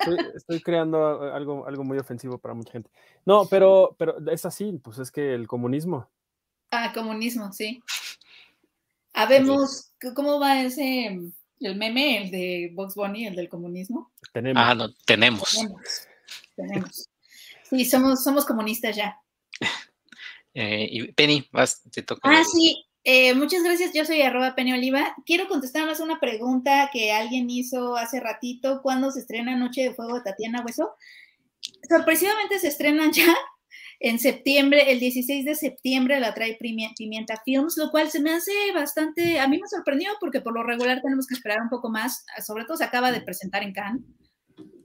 Estoy, estoy creando algo, algo muy ofensivo para mucha gente. No, pero, pero es así, pues es que el comunismo. Ah, comunismo, sí. Habemos, ¿cómo va ese, el meme, el de Box Bunny, el del comunismo? Tenemos. Ah, no, tenemos. Tenemos, tenemos. Sí, somos, somos comunistas ya. [laughs] Eh, y Penny, vas, te toca. Ah, sí. Eh, muchas gracias. Yo soy arroba Oliva. Quiero contestar más una pregunta que alguien hizo hace ratito. ¿Cuándo se estrena Noche de Fuego de Tatiana Hueso? Sorpresivamente se estrenan [laughs] ya en septiembre, el 16 de septiembre la trae Pimienta Films, lo cual se me hace bastante, a mí me sorprendió porque por lo regular tenemos que esperar un poco más, sobre todo se acaba de presentar en Cannes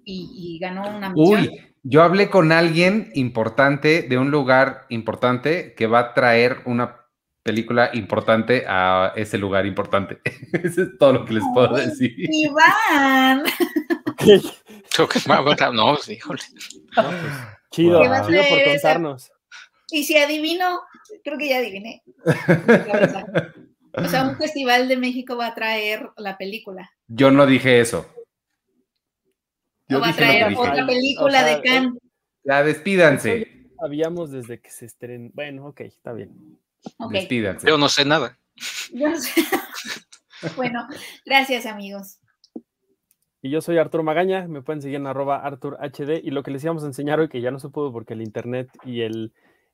y, y ganó una mención. Uy, yo hablé con alguien importante de un lugar importante que va a traer una película importante a ese lugar importante. [laughs] Eso es todo lo que les puedo decir. Iván, [laughs] no, sí, híjole. no, pues, chido, ¿Qué va a chido por contarnos. y si adivino, creo que ya adiviné. [laughs] O sea, un festival de México va a traer la película. Yo no dije eso. Yo o va a traer otra película o sea, de Cannes. Ya despídanse. Sabíamos desde que se estrenó. Bueno, ok, está bien. Ok, Despídanse. Yo no sé nada. yo no sé. bueno, gracias amigos. Y yo soy Arturo Magaña, me pueden seguir en arroba Artur HD y lo que les íbamos a enseñar hoy, que ya no se pudo porque el internet y el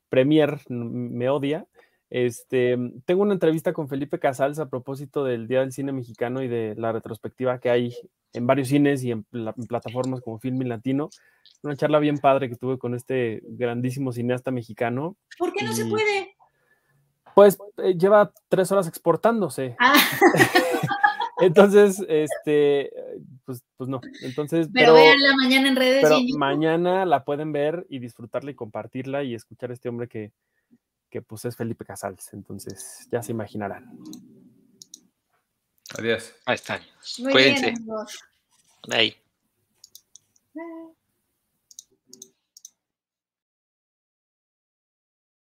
Premier me odia, este, tengo una entrevista con Felipe Casals a propósito del Día del Cine Mexicano y de la retrospectiva que hay en varios cines y en, en plataformas como Filmin Latino. Una charla bien padre que tuve con este grandísimo cineasta mexicano. ¿Por qué no se Y- puede? Pues eh, lleva tres horas exportándose. Ah, [laughs] Entonces, este, pues, pues no. Entonces, pero, véanla mañana en redes. pero y en mañana la pueden ver y disfrutarla y compartirla y escuchar a este hombre que, que pues es Felipe Casals. Entonces, ya se imaginarán. Adiós. Ahí está. Muy Cuídense. bien, amigos. Ahí. Bye.